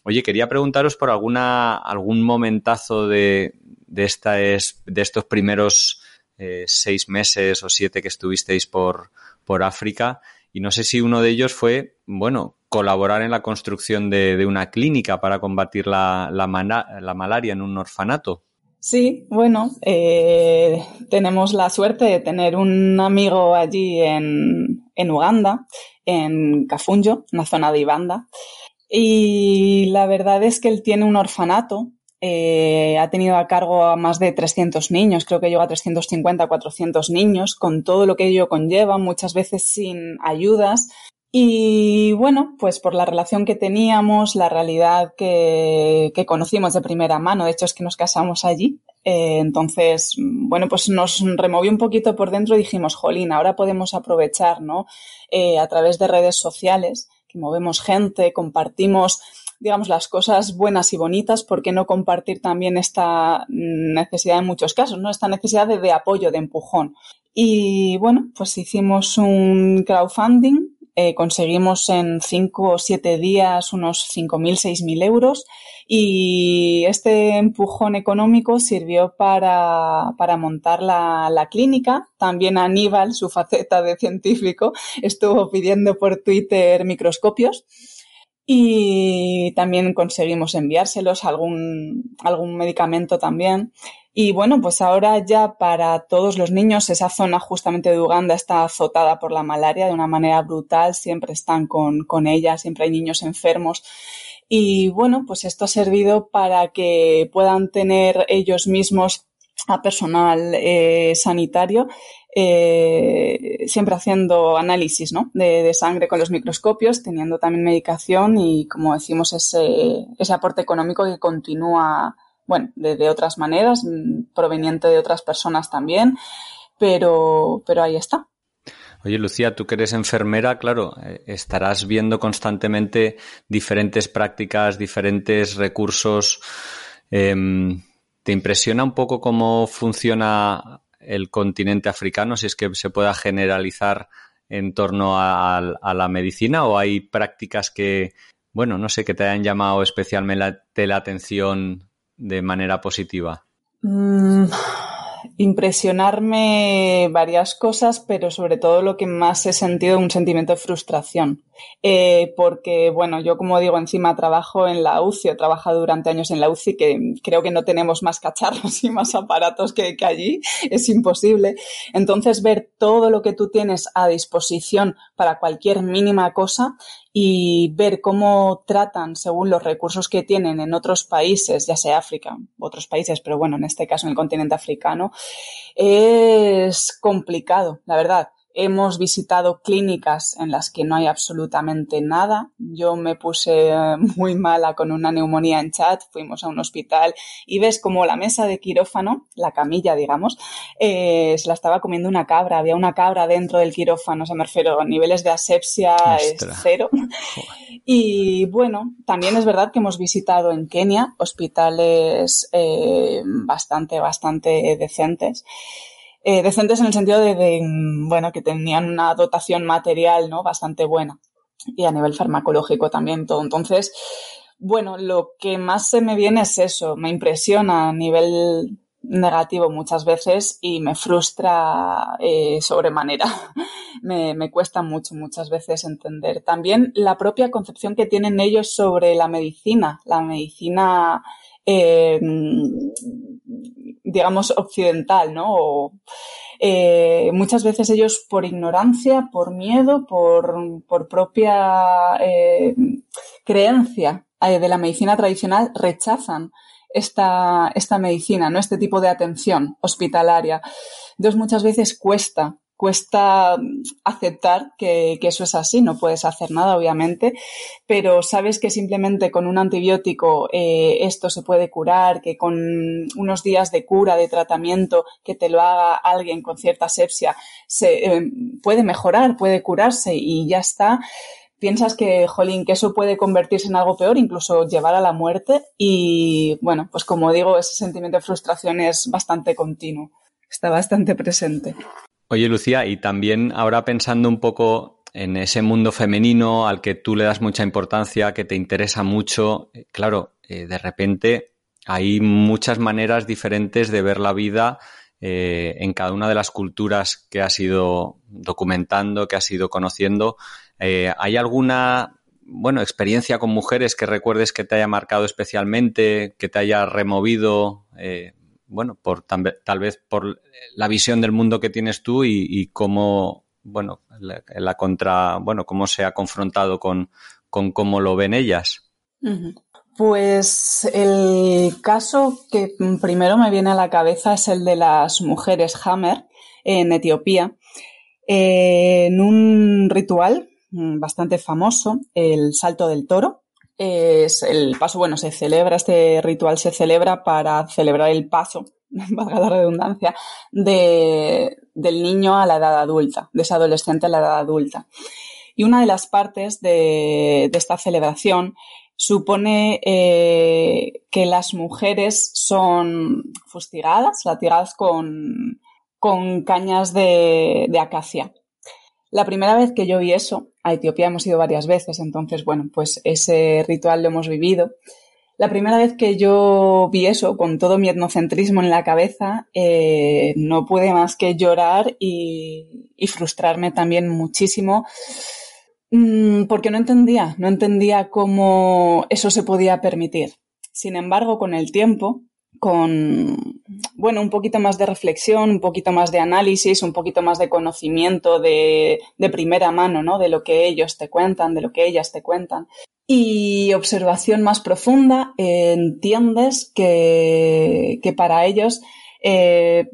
Oye, quería preguntaros por alguna, algún momentazo de, de, esta es, de estos primeros eh, seis meses o siete que estuvisteis por, por África. Y no sé si uno de ellos fue, bueno, colaborar en la construcción de, una clínica para combatir la, malaria en un orfanato. Sí, bueno, eh, tenemos la suerte de tener un amigo allí en, en Uganda, en Kafunjo, una zona de Ibanda, y la verdad es que él tiene un orfanato. Eh, ha tenido a cargo a más de 300 niños, creo que llega a 350, 400 niños, con todo lo que ello conlleva, muchas veces sin ayudas. Y bueno, pues por la relación que teníamos, la realidad que, conocimos de primera mano, de hecho es que nos casamos allí, eh, entonces, bueno, pues nos removió un poquito por dentro y dijimos, jolín, ahora podemos aprovechar, ¿no? Eh, a través de redes sociales que movemos gente, compartimos, digamos, las cosas buenas y bonitas, ¿por qué no compartir también esta necesidad en muchos casos, ¿no? Esta necesidad de, apoyo, de empujón. Y bueno, pues hicimos un crowdfunding, eh, conseguimos en cinco o siete días unos 5.000, 6.000 euros y este empujón económico sirvió para, para montar la, la, clínica. También Aníbal, su faceta de científico, estuvo pidiendo por Twitter microscopios. Y también conseguimos enviárselos algún, algún medicamento también. Y bueno, pues ahora ya para todos los niños, esa zona justamente de Uganda está azotada por la malaria de una manera brutal, siempre están con, con ella, siempre hay niños enfermos. Y bueno, pues esto ha servido para que puedan tener ellos mismos a personal eh, sanitario eh, siempre haciendo análisis ¿no? de, sangre con los microscopios, teniendo también medicación y, como decimos, ese, ese aporte económico que continúa, bueno, de, otras maneras, mm, proveniente de otras personas también, pero, pero ahí está. Oye, Lucía, tú que eres enfermera, claro, eh, estarás viendo constantemente diferentes prácticas, diferentes recursos. Em, ¿Te impresiona un poco cómo funciona el continente africano, si es que se pueda generalizar en torno a, la medicina o hay prácticas que, bueno, no sé, que te hayan llamado especialmente la, atención de manera positiva? Mm, impresionarme varias cosas, pero sobre todo lo que más he sentido un sentimiento de frustración. Eh, porque, bueno, yo como digo, encima trabajo en la UCI, he trabajado durante años en la UCI, que creo que no tenemos más cacharros y más aparatos que, que allí, es imposible. Entonces, ver todo lo que tú tienes a disposición para cualquier mínima cosa y ver cómo tratan según los recursos que tienen en otros países, ya sea África, otros países, pero bueno, en este caso en el continente africano, es complicado, la verdad. Hemos visitado clínicas en las que no hay absolutamente nada. Yo me puse eh, muy mala con una neumonía en chat, fuimos a un hospital y ves como la mesa de quirófano, la camilla, digamos, eh, se la estaba comiendo una cabra. Había una cabra dentro del quirófano, o sea, me refiero a niveles de asepsia cero. Y bueno, también es verdad que hemos visitado en Kenia hospitales eh, bastante, bastante decentes. Eh, decentes en el sentido de, bueno, que tenían una dotación material, ¿no? Bastante buena. Y a nivel farmacológico también todo. Entonces, bueno, lo que más se me viene es eso. Me impresiona a nivel negativo muchas veces y me frustra eh, sobremanera. me, me, cuesta mucho muchas veces entender. También la propia concepción que tienen ellos sobre la medicina, la medicina eh, digamos, occidental, ¿no? Eh, muchas veces ellos por ignorancia, por miedo, por, por propia eh, creencia de la medicina tradicional rechazan esta, esta medicina, ¿no? Este tipo de atención hospitalaria. Entonces muchas veces cuesta cuesta aceptar que, eso es así, no puedes hacer nada, obviamente, pero sabes que simplemente con un antibiótico eh, esto se puede curar, que con unos días de cura, de tratamiento, que te lo haga alguien con cierta sepsia, se eh, puede mejorar, puede curarse y ya está. Piensas que, jolín, que eso puede convertirse en algo peor, incluso llevar a la muerte. Y bueno, pues como digo, ese sentimiento de frustración es bastante continuo. Está bastante presente. Oye, Lucía, y también ahora pensando un poco en ese mundo femenino al que tú le das mucha importancia, que te interesa mucho, eh, claro, eh, de repente hay muchas maneras diferentes de ver la vida eh, en cada una de las culturas que has ido documentando, que has ido conociendo. ¿Hay alguna, bueno, experiencia con mujeres que recuerdes que te haya marcado especialmente, que te haya removido? Bueno, por tal vez por la visión del mundo que tienes tú y, cómo, bueno, la, contra, bueno, cómo se ha confrontado con, cómo lo ven ellas. Pues el caso que primero me viene a la cabeza es el de las mujeres Hammer en Etiopía. en un ritual bastante famoso, el salto del toro, es el paso, bueno, se celebra, este ritual se celebra para celebrar el paso, valga la redundancia, de, del niño a la edad adulta, de adolescente a la edad adulta. Y una de las partes de, de esta celebración supone eh, que las mujeres son fustigadas, latigadas con, con cañas de, de acacia. La primera vez que yo vi eso, a Etiopía hemos ido varias veces, entonces, bueno, pues ese ritual lo hemos vivido. La primera vez que yo vi eso, con todo mi etnocentrismo en la cabeza, eh, no pude más que llorar y, frustrarme también muchísimo Mm, porque no entendía, no entendía cómo eso se podía permitir. Sin embargo, con el tiempo, con, bueno, un poquito más de reflexión, un poquito más de análisis, un poquito más de conocimiento de, de primera mano, ¿no? De lo que ellos te cuentan, de lo que ellas te cuentan. Y observación más profunda, entiendes que, que para ellos eh,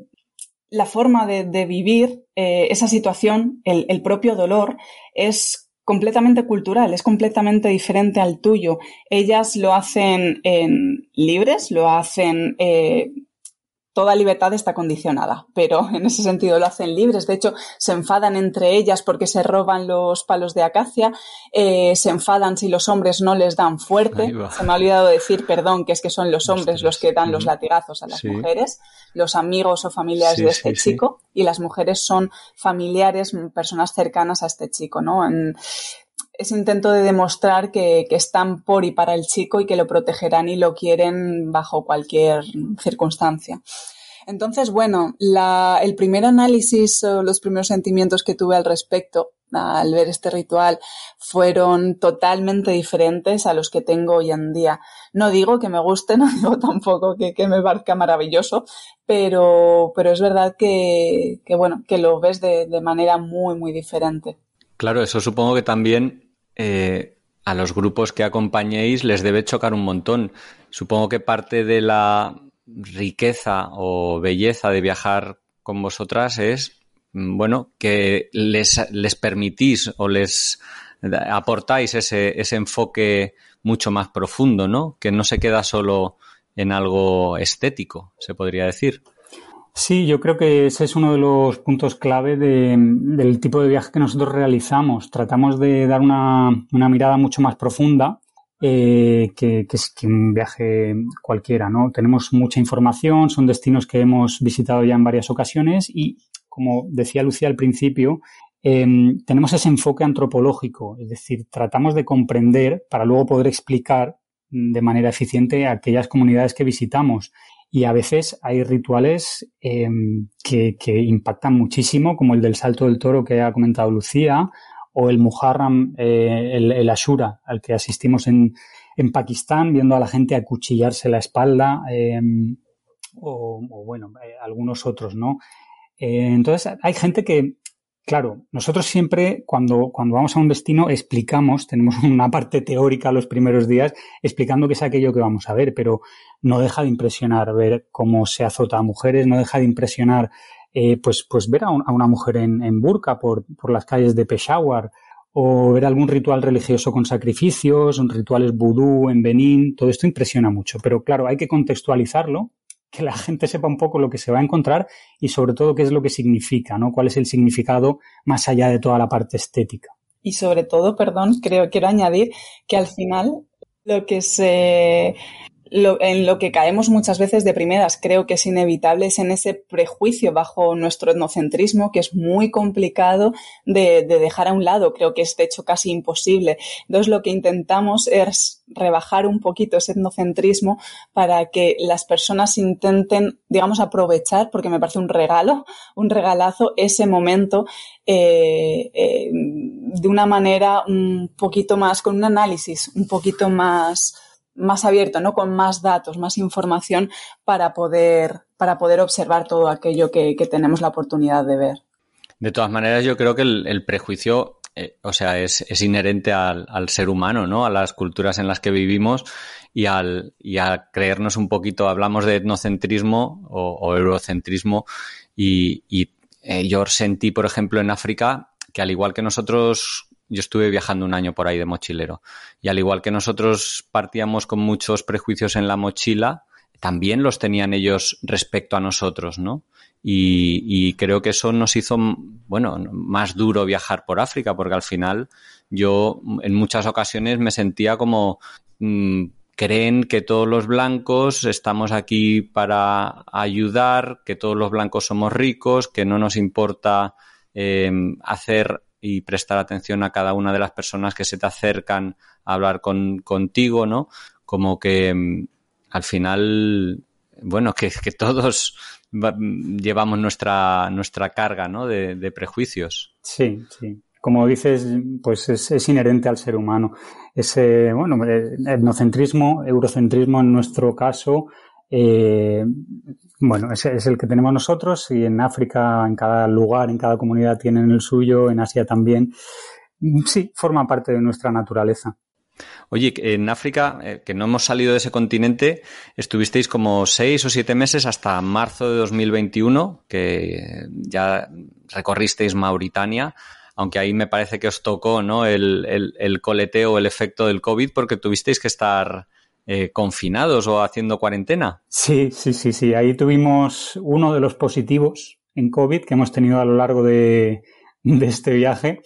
la forma de, de vivir eh, esa situación, el, el propio dolor, es completamente cultural, es completamente diferente al tuyo. Ellas lo hacen en libres, lo hacen eh, toda libertad está condicionada, pero en ese sentido lo hacen libres. De hecho, se enfadan entre ellas porque se roban los palos de acacia, eh, se enfadan si los hombres no les dan fuerte. Se me ha olvidado decir, perdón, que es que son los hombres los que dan los latigazos a las mujeres, los amigos o familiares de este chico, y las mujeres son familiares, personas cercanas a este chico, ¿no? En, ese intento de demostrar que, que, están por y para el chico y que lo protegerán y lo quieren bajo cualquier circunstancia. Entonces, bueno, la, el primer análisis o los primeros sentimientos que tuve al respecto al ver este ritual fueron totalmente diferentes a los que tengo hoy en día. No digo que me guste, no digo tampoco que, que me parezca maravilloso, pero, pero es verdad que, que, bueno, que lo ves de, de manera muy, muy diferente. Claro, eso supongo que también eh, a los grupos que acompañéis les debe chocar un montón. Supongo que parte de la riqueza o belleza de viajar con vosotras es, mm, bueno, que les, les permitís o les aportáis ese, ese enfoque mucho más profundo, ¿no? Que no se queda solo en algo estético, se podría decir. Sí, yo creo que ese es uno de los puntos clave de, del tipo de viaje que nosotros realizamos. Tratamos de dar una, mirada mucho más profunda eh, que, un viaje cualquiera, ¿no? Tenemos mucha información, son destinos que hemos visitado ya en varias ocasiones y, como decía Lucía al principio, eh, tenemos ese enfoque antropológico, es decir, tratamos de comprender para luego poder explicar de manera eficiente aquellas comunidades que visitamos y a veces hay rituales eh, que, impactan muchísimo, como el del salto del toro que ha comentado Lucía, o el Muharram, eh, el, Ashura, al que asistimos en, en, Pakistán, viendo a la gente acuchillarse la espalda, eh, o, bueno, algunos otros, ¿no? Entonces, hay gente que, Claro, nosotros siempre cuando, cuando vamos a un destino explicamos, tenemos una parte teórica los primeros días explicando qué es aquello que vamos a ver, pero no deja de impresionar ver cómo se azota a mujeres, no deja de impresionar eh, pues, pues ver a, un, a una mujer en, en burka por, por, las calles de Peshawar o ver algún ritual religioso con sacrificios, rituales vudú en Benín, todo esto impresiona mucho, pero claro, hay que contextualizarlo que la gente sepa un poco lo que se va a encontrar y sobre todo qué es lo que significa, ¿no? Cuál es el significado más allá de toda la parte estética. Y sobre todo, perdón, creo quiero añadir que al final lo que se en lo que caemos muchas veces de primeras, creo que es inevitable, es en ese prejuicio bajo nuestro etnocentrismo que es muy complicado de, de, dejar a un lado. Creo que es de hecho casi imposible. Entonces lo que intentamos es rebajar un poquito ese etnocentrismo para que las personas intenten, digamos, aprovechar, porque me parece un regalo, un regalazo, ese momento eh, eh, de una manera un poquito más, con un análisis un poquito más más abierto, ¿no? Con más datos, más información para poder, para poder observar todo aquello que, que tenemos la oportunidad de ver. De todas maneras, yo creo que el, prejuicio, eh, o sea, es, es inherente al, ser humano, ¿no? A las culturas en las que vivimos y al y a creernos un poquito, hablamos de etnocentrismo o, o eurocentrismo y, y eh, yo sentí, por ejemplo, en África que al igual que nosotros yo estuve viajando un año por ahí de mochilero. Y al igual que nosotros partíamos con muchos prejuicios en la mochila, también los tenían ellos respecto a nosotros, ¿no? Y, creo que eso nos hizo, bueno, más duro viajar por África, porque al final yo en muchas ocasiones me sentía como, mmm, creen que todos los blancos estamos aquí para ayudar, que todos los blancos somos ricos, que no nos importa eh, hacer y prestar atención a cada una de las personas que se te acercan a hablar con, contigo, ¿no? Como que mm, al final, bueno, que, todos llevamos nuestra, nuestra carga, ¿no? De, prejuicios. Sí, sí. como dices, pues es, inherente al ser humano. Ese, bueno, etnocentrismo, eurocentrismo en nuestro caso, eh, bueno, ese es el que tenemos nosotros y en África, en cada lugar, en cada comunidad tienen el suyo, en Asia también. Sí, forma parte de nuestra naturaleza. Oye, en África, eh, que no hemos salido de ese continente, estuvisteis como seis o siete meses hasta marzo de 2021, que ya recorristeis Mauritania, aunque ahí me parece que os tocó ¿no? el, coleteo, el efecto del COVID, porque tuvisteis que estar eh, confinados o haciendo cuarentena. Sí, sí, sí, sí. Ahí tuvimos uno de los positivos en COVID que hemos tenido a lo largo de, este viaje.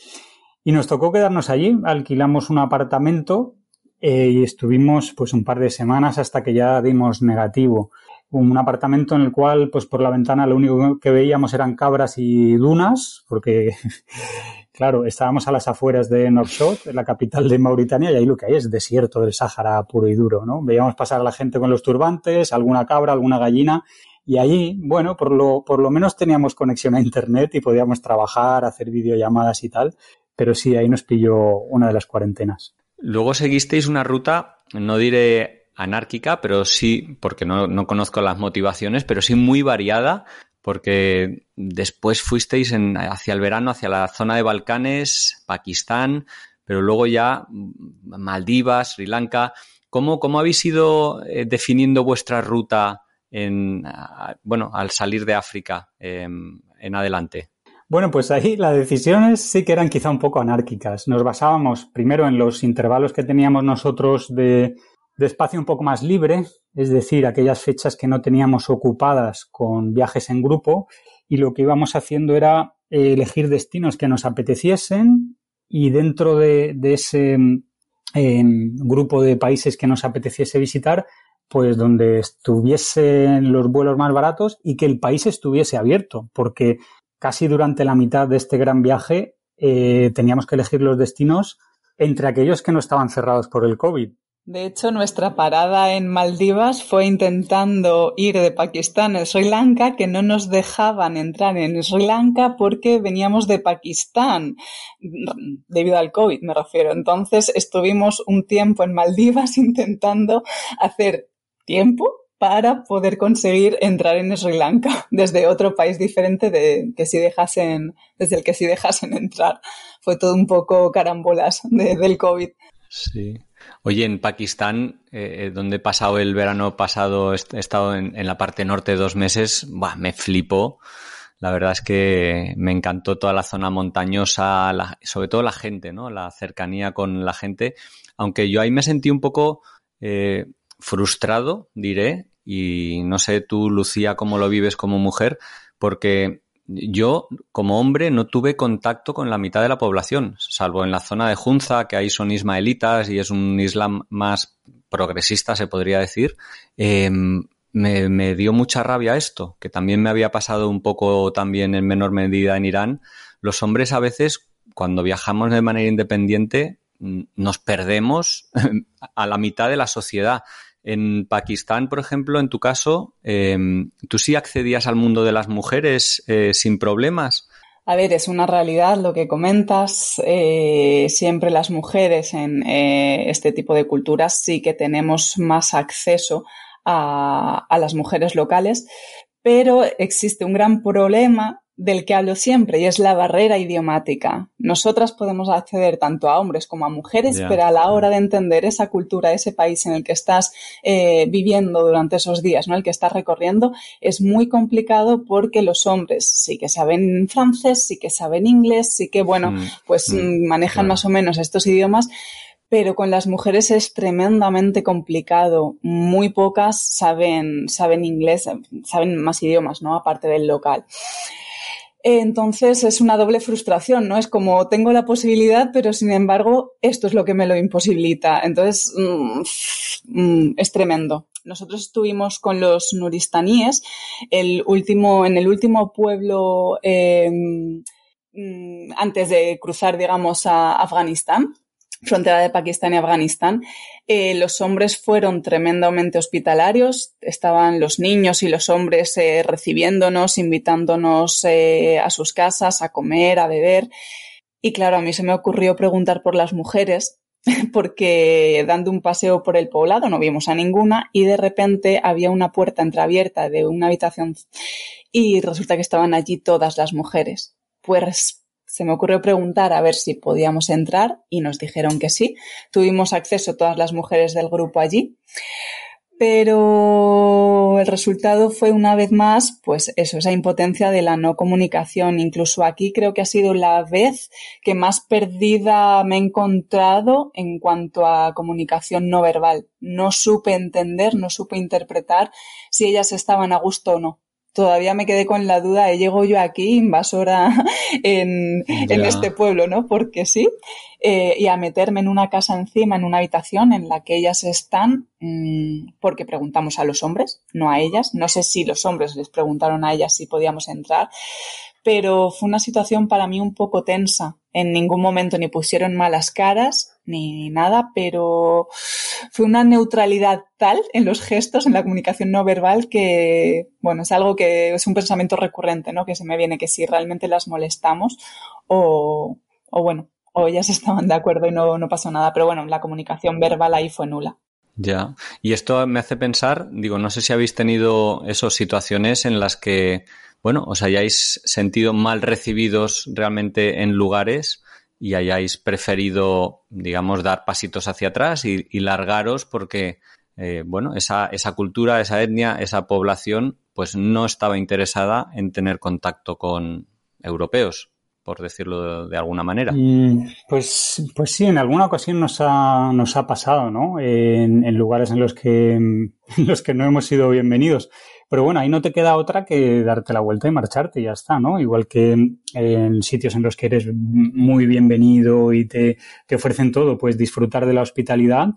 Y nos tocó quedarnos allí. Alquilamos un apartamento eh, y estuvimos pues un par de semanas hasta que ya dimos negativo. Un apartamento en el cual, pues por la ventana lo único que veíamos eran cabras y dunas, porque Claro, estábamos a las afueras de Nouakchott, la capital de Mauritania, y ahí lo que hay es desierto del Sáhara puro y duro, ¿no? Veíamos pasar a la gente con los turbantes, alguna cabra, alguna gallina, y ahí, bueno, por lo, por lo menos teníamos conexión a Internet y podíamos trabajar, hacer videollamadas y tal, pero sí, ahí nos pilló una de las cuarentenas. Luego seguisteis una ruta, no diré anárquica, pero sí, porque no conozco las motivaciones, pero sí muy variada, porque después fuisteis hacia el verano, hacia la zona de Balcanes, Pakistán, pero luego ya Maldivas, Sri Lanka. ¿Cómo, cómo habéis ido eh, definiendo vuestra ruta en, bueno, al salir de África em, en adelante? Bueno, pues ahí las decisiones sí que eran quizá un poco anárquicas. Nos basábamos primero en los intervalos que teníamos nosotros de, de espacio un poco más libre, es decir, aquellas fechas que no teníamos ocupadas con viajes en grupo y lo que íbamos haciendo era eh, elegir destinos que nos apeteciesen y dentro de, ese em, grupo de países que nos apeteciese visitar, pues donde estuviesen los vuelos más baratos y que el país estuviese abierto, porque casi durante la mitad de este gran viaje eh, teníamos que elegir los destinos entre aquellos que no estaban cerrados por el COVID. De hecho, nuestra parada en Maldivas fue intentando ir de Pakistán a Sri Lanka, que no nos dejaban entrar en Sri Lanka porque veníamos de Pakistán, debido al COVID me refiero. Entonces estuvimos un tiempo en Maldivas intentando hacer tiempo para poder conseguir entrar en Sri Lanka desde otro país diferente de que si dejasen, desde el que si dejasen entrar. Fue todo un poco carambolas del COVID. Sí. Oye, en Pakistán, eh, eh, donde he pasado el verano pasado, he estado en, la parte norte dos meses, me flipó. La verdad es que me encantó toda la zona montañosa, sobre todo la gente, ¿no? La cercanía con la gente. Aunque yo ahí me sentí un poco eh, frustrado, diré, y no sé tú, Lucía, cómo lo vives como mujer, porque yo, como hombre, no tuve contacto con la mitad de la población, salvo en la zona de Junza, que ahí son ismaelitas y es un islam más progresista, se podría decir. Em, me, dio mucha rabia esto, que también me había pasado un poco también en menor medida en Irán. Los hombres a veces, cuando viajamos de manera independiente, nos perdemos a la mitad de la sociedad. En Pakistán, por ejemplo, en tu caso, em, ¿tú sí accedías al mundo de las mujeres eh, sin problemas? A ver, es una realidad lo que comentas. Eh, siempre las mujeres en eh, este tipo de culturas sí que tenemos más acceso a, a las mujeres locales, pero existe un gran problema del que hablo siempre y es la barrera idiomática. Nosotras podemos acceder tanto a hombres como a mujeres, pero a la hora de entender esa cultura, ese país en el que estás eh, viviendo durante esos días, ¿no? El que estás recorriendo, es muy complicado porque los hombres sí que saben francés, sí que saben inglés, sí que, bueno, mm, pues mm, manejan más o menos estos idiomas, pero con las mujeres es tremendamente complicado. Muy pocas saben, saben inglés, saben más idiomas, ¿no? Aparte del local. Entonces es una doble frustración, ¿no? Es como tengo la posibilidad, pero sin embargo esto es lo que me lo imposibilita. Entonces mm, mm, es tremendo. Nosotros estuvimos con los nuristaníes el último, en el último pueblo em, mm, antes de cruzar, digamos, a Afganistán frontera de Pakistán y Afganistán, eh, los hombres fueron tremendamente hospitalarios, estaban los niños y los hombres eh, recibiéndonos, invitándonos eh, a sus casas a comer, a beber. Y claro, a mí se me ocurrió preguntar por las mujeres, porque dando un paseo por el poblado no vimos a ninguna y de repente había una puerta entreabierta de una habitación y resulta que estaban allí todas las mujeres. Pues se me ocurrió preguntar a ver si podíamos entrar y nos dijeron que sí. Tuvimos acceso todas las mujeres del grupo allí pero el resultado fue una vez más, pues eso, esa impotencia de la no comunicación. Incluso aquí creo que ha sido la vez que más perdida me he encontrado en cuanto a comunicación no verbal. No supe entender, no supe interpretar si ellas estaban a gusto o no todavía me quedé con la duda, ¿llego yo aquí invasora en, en este pueblo, no? Porque sí. Eh, y a meterme en una casa encima, en una habitación en la que ellas están, mmm, porque preguntamos a los hombres, no a ellas. No sé si los hombres les preguntaron a ellas si podíamos entrar, pero fue una situación para mí un poco tensa. En ningún momento ni pusieron malas caras ni nada, pero fue una neutralidad tal en los gestos, en la comunicación no verbal, que, bueno, es algo que es un pensamiento recurrente, ¿no? Que se me viene que si realmente las molestamos o, o bueno, o ellas estaban de acuerdo y no, no pasó nada, pero bueno, la comunicación verbal ahí fue nula. Ya, y esto me hace pensar, digo, no sé si habéis tenido esas situaciones en las que bueno, os hayáis sentido mal recibidos realmente en lugares y hayáis preferido, digamos, dar pasitos hacia atrás y, largaros porque, eh, bueno, esa, esa cultura, esa etnia, esa población, pues no estaba interesada en tener contacto con europeos por decirlo de, alguna manera. Pues, pues sí, en alguna ocasión nos ha, nos ha pasado, ¿no? En, en lugares en los que, en los que no hemos sido bienvenidos. Pero bueno, ahí no te queda otra que darte la vuelta y marcharte ya está, ¿no? Igual que en sitios en los que eres muy bienvenido y te, ofrecen todo, pues disfrutar de la hospitalidad,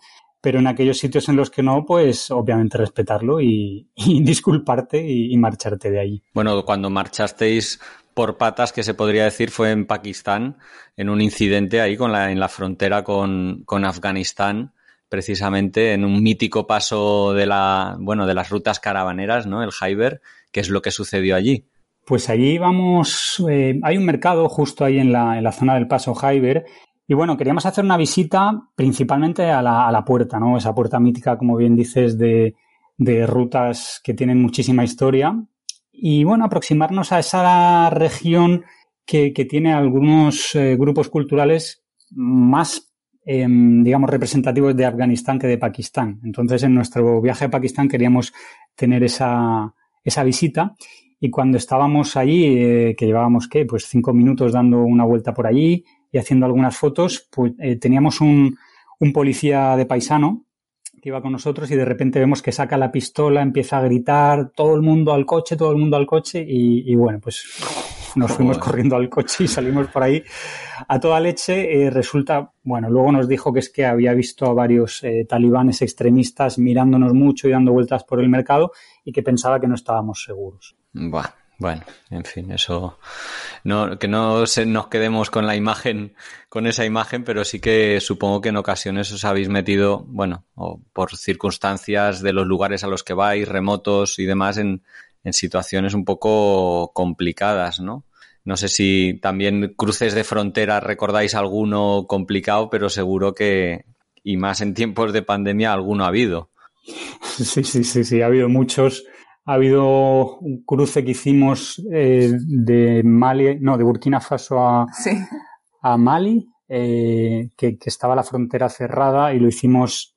pero en aquellos sitios en los que no, pues obviamente respetarlo y, disculparte y, y, marcharte de ahí. Bueno, cuando marchasteis por patas, que se podría decir, fue en Pakistán, en un incidente ahí con la, en la frontera con, con Afganistán, precisamente en un mítico paso de la, bueno, de las rutas caravaneras, ¿no? El Jaiber, que es lo que sucedió allí. Pues allí vamos, eh, hay un mercado justo ahí en la, en la zona del paso Jaiber y bueno, queríamos hacer una visita principalmente a la, a la, puerta, ¿no? Esa puerta mítica, como bien dices, de, de rutas que tienen muchísima historia. Y bueno, aproximarnos a esa región que, que tiene algunos eh, grupos culturales más eh, digamos, representativos de Afganistán que de Pakistán. Entonces, en nuestro viaje a Pakistán queríamos tener esa, esa visita y cuando estábamos allí, eh, que llevábamos, ¿qué? Pues cinco minutos dando una vuelta por allí y haciendo algunas fotos, pues eh, teníamos un, un policía de paisano que iba con nosotros y de repente vemos que saca la pistola, empieza a gritar, todo el mundo al coche, todo el mundo al coche y, y bueno, pues nos fuimos corriendo al coche y salimos por ahí a toda leche. Eh, resulta, bueno, luego nos dijo que es que había visto a varios eh, talibanes extremistas mirándonos mucho y dando vueltas por el mercado y que pensaba que no estábamos seguros. Buah. Bueno, en fin, eso no, que no se, nos quedemos con la imagen, con esa imagen, pero sí que supongo que en ocasiones os habéis metido, bueno, o por circunstancias de los lugares a los que vais, remotos y demás, en, en situaciones un poco complicadas, ¿no? No sé si también cruces de frontera recordáis alguno complicado, pero seguro que, y más en tiempos de pandemia, alguno ha habido. Sí, sí, sí, sí, ha habido muchos. Ha habido un cruce que hicimos eh, de Mali, no, de Burkina Faso a, sí. a Mali, eh, que, que, estaba la frontera cerrada y lo hicimos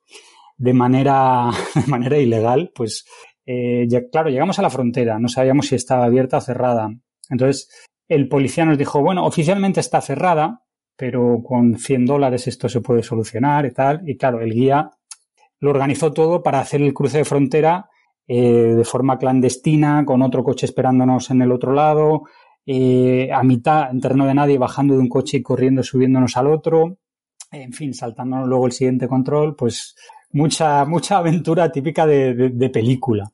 de manera, de manera ilegal, pues eh, claro, llegamos a la frontera, no sabíamos si estaba abierta o cerrada. Entonces, el policía nos dijo, bueno, oficialmente está cerrada, pero con 100 dólares esto se puede solucionar y tal. Y claro, el guía lo organizó todo para hacer el cruce de frontera eh, de forma clandestina, con otro coche esperándonos en el otro lado, eh, a mitad, en terreno de nadie, bajando de un coche y corriendo, subiéndonos al otro. En fin, saltándonos luego el siguiente control, pues mucha, mucha aventura típica de película.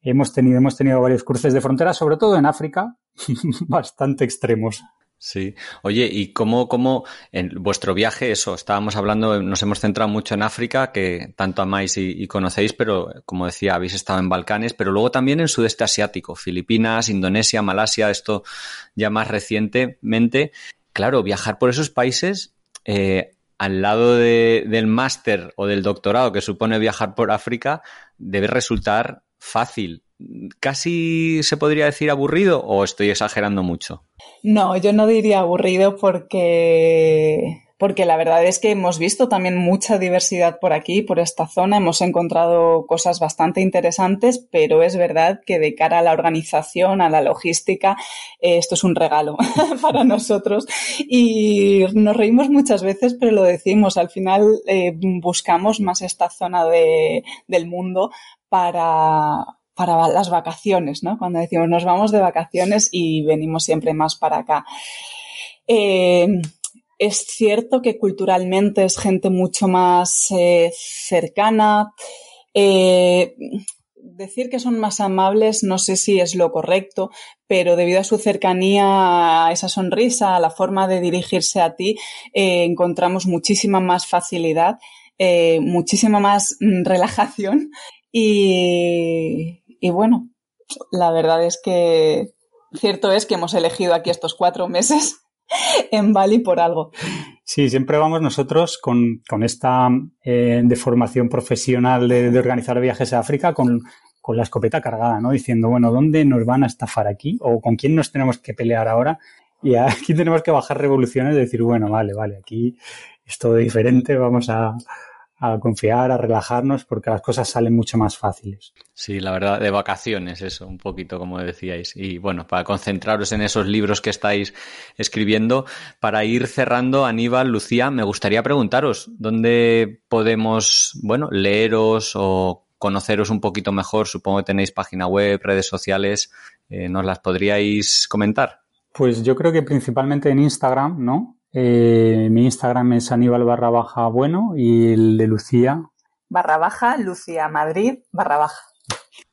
Hemos tenido, hemos tenido varios cruces de frontera, sobre todo en África, bastante extremos. Sí. Oye, ¿y cómo, cómo en vuestro viaje, eso, estábamos hablando, nos hemos centrado mucho en África, que tanto amáis y, conocéis, pero como decía, habéis estado en Balcanes, pero luego también en sudeste asiático, Filipinas, Indonesia, Malasia, esto ya más recientemente. claro, viajar por esos países, eh, al lado del máster o del doctorado que supone viajar por África, debe resultar fácil. ¿Casi se podría decir aburrido o estoy exagerando mucho? No, yo no diría aburrido porque porque la verdad es que hemos visto también mucha diversidad por aquí, por esta zona, hemos encontrado cosas bastante interesantes, pero es verdad que de cara a la organización, a la logística, eh, esto es un regalo para nosotros y nos reímos muchas veces, pero lo decimos, al final eh, buscamos más esta zona de, del mundo para, para las vacaciones, ¿no? Cuando decimos nos vamos de vacaciones y venimos siempre más para acá. Eh, es cierto que culturalmente es gente mucho más eh, cercana. Eh, decir que son más amables no sé si es lo correcto, pero debido a su cercanía, a esa sonrisa, a la forma de dirigirse a ti, encontramos muchísima más facilidad, muchísima más mm, relajación y, y bueno, la verdad es que cierto es que hemos elegido aquí estos cuatro meses en Bali por algo. Sí, siempre vamos nosotros con, esta eh, deformación profesional de, organizar viajes a África con, con, la escopeta cargada, ¿no? Diciendo, bueno, ¿dónde nos van a estafar aquí? ¿O con quién nos tenemos que pelear ahora? Y aquí tenemos que bajar revoluciones y decir, bueno, vale, vale, aquí es todo diferente, vamos a, a confiar, a relajarnos, porque las cosas salen mucho más fáciles. Sí, la verdad, de vacaciones, eso, un poquito como decíais. Y bueno, para concentraros en esos libros que estáis escribiendo, para ir cerrando, Aníbal, Lucía, me gustaría preguntaros, ¿dónde podemos, bueno, leeros o conoceros un poquito mejor? Supongo que tenéis página web, redes sociales, eh, ¿nos las podríais comentar? Pues yo creo que principalmente en Instagram, ¿no? Eh, mi Instagram es Aníbal barra baja bueno y el de Lucía. Barra baja, Lucía Madrid barra baja.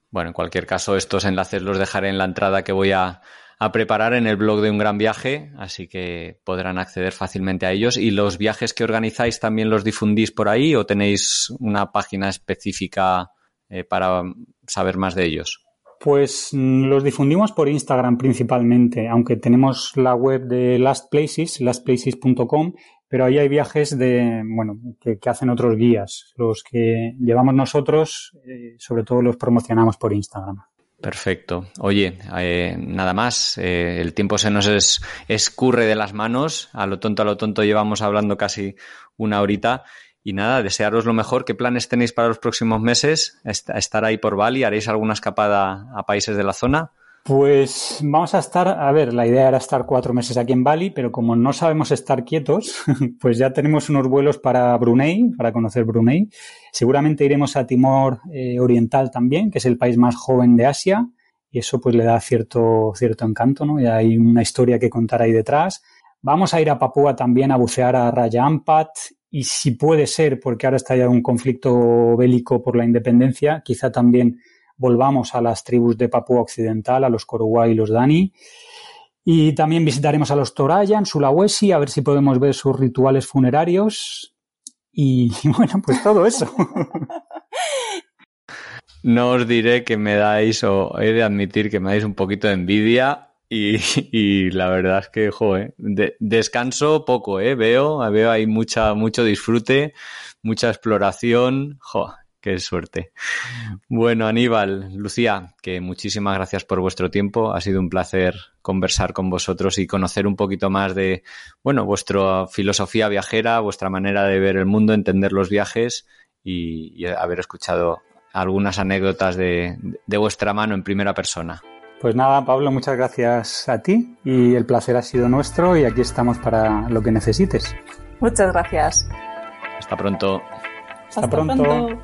Bueno, en cualquier caso, estos enlaces los dejaré en la entrada que voy a, a preparar en el blog de Un Gran Viaje, así que podrán acceder fácilmente a ellos. ¿Y los viajes que organizáis también los difundís por ahí o tenéis una página específica eh, para saber más de ellos? Pues los difundimos por Instagram principalmente, aunque tenemos la web de Last Places, lastplaces.com, pero ahí hay viajes de, bueno, que, hacen otros guías. Los que llevamos nosotros, eh, sobre todo los promocionamos por Instagram. Perfecto. Oye, eh, nada más. Eh, el tiempo se nos escurre de las manos. A lo tonto, a lo tonto llevamos hablando casi una horita. Y nada, desearos lo mejor. ¿Qué planes tenéis para los próximos meses? ¿Estar ahí por Bali? ¿Haréis alguna escapada a países de la zona? Pues vamos a estar, a ver, la idea era estar cuatro meses aquí en Bali, pero como no sabemos estar quietos, pues ya tenemos unos vuelos para Brunei, para conocer Brunei. Seguramente iremos a Timor eh, Oriental también, que es el país más joven de Asia, y eso pues le da cierto, cierto encanto, ¿no? Y hay una historia que contar ahí detrás. Vamos a ir a Papúa también a bucear a Raya Ampat y si puede ser, porque ahora está ya un conflicto bélico por la independencia, quizá también volvamos a las tribus de Papúa Occidental, a los Korowai y los Dani. Y también visitaremos a los Torayan, Sulawesi, a ver si podemos ver sus rituales funerarios. Y, bueno, pues todo eso. No os diré que me dais, o he de admitir que me dais un poquito de envidia y, la verdad es que, joder, descanso poco, ¿eh? Veo, veo ahí mucha, mucho disfrute, mucha exploración, joder, qué suerte. Bueno, Aníbal, Lucía, que muchísimas gracias por vuestro tiempo. Ha sido un placer conversar con vosotros y conocer un poquito más de, bueno, vuestra filosofía viajera, vuestra manera de ver el mundo, entender los viajes y, haber escuchado algunas anécdotas de vuestra mano en primera persona. Pues nada, Pablo, muchas gracias a ti y el placer ha sido nuestro y aquí estamos para lo que necesites. Muchas gracias. Hasta pronto. Hasta, pronto.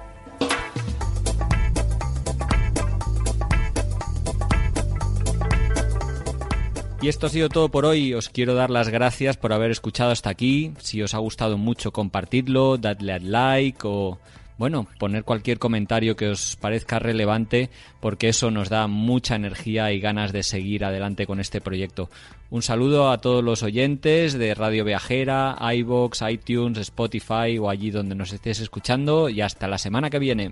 Y esto ha sido todo por hoy. Os quiero dar las gracias por haber escuchado hasta aquí. Si os ha gustado mucho, compartidlo, dadle al like o bueno, poner cualquier comentario que os parezca relevante porque eso nos da mucha energía y ganas de seguir adelante con este proyecto. Un saludo a todos los oyentes de Radio Viajera, iBox, iTunes, Spotify o allí donde nos estés escuchando y hasta la semana que viene.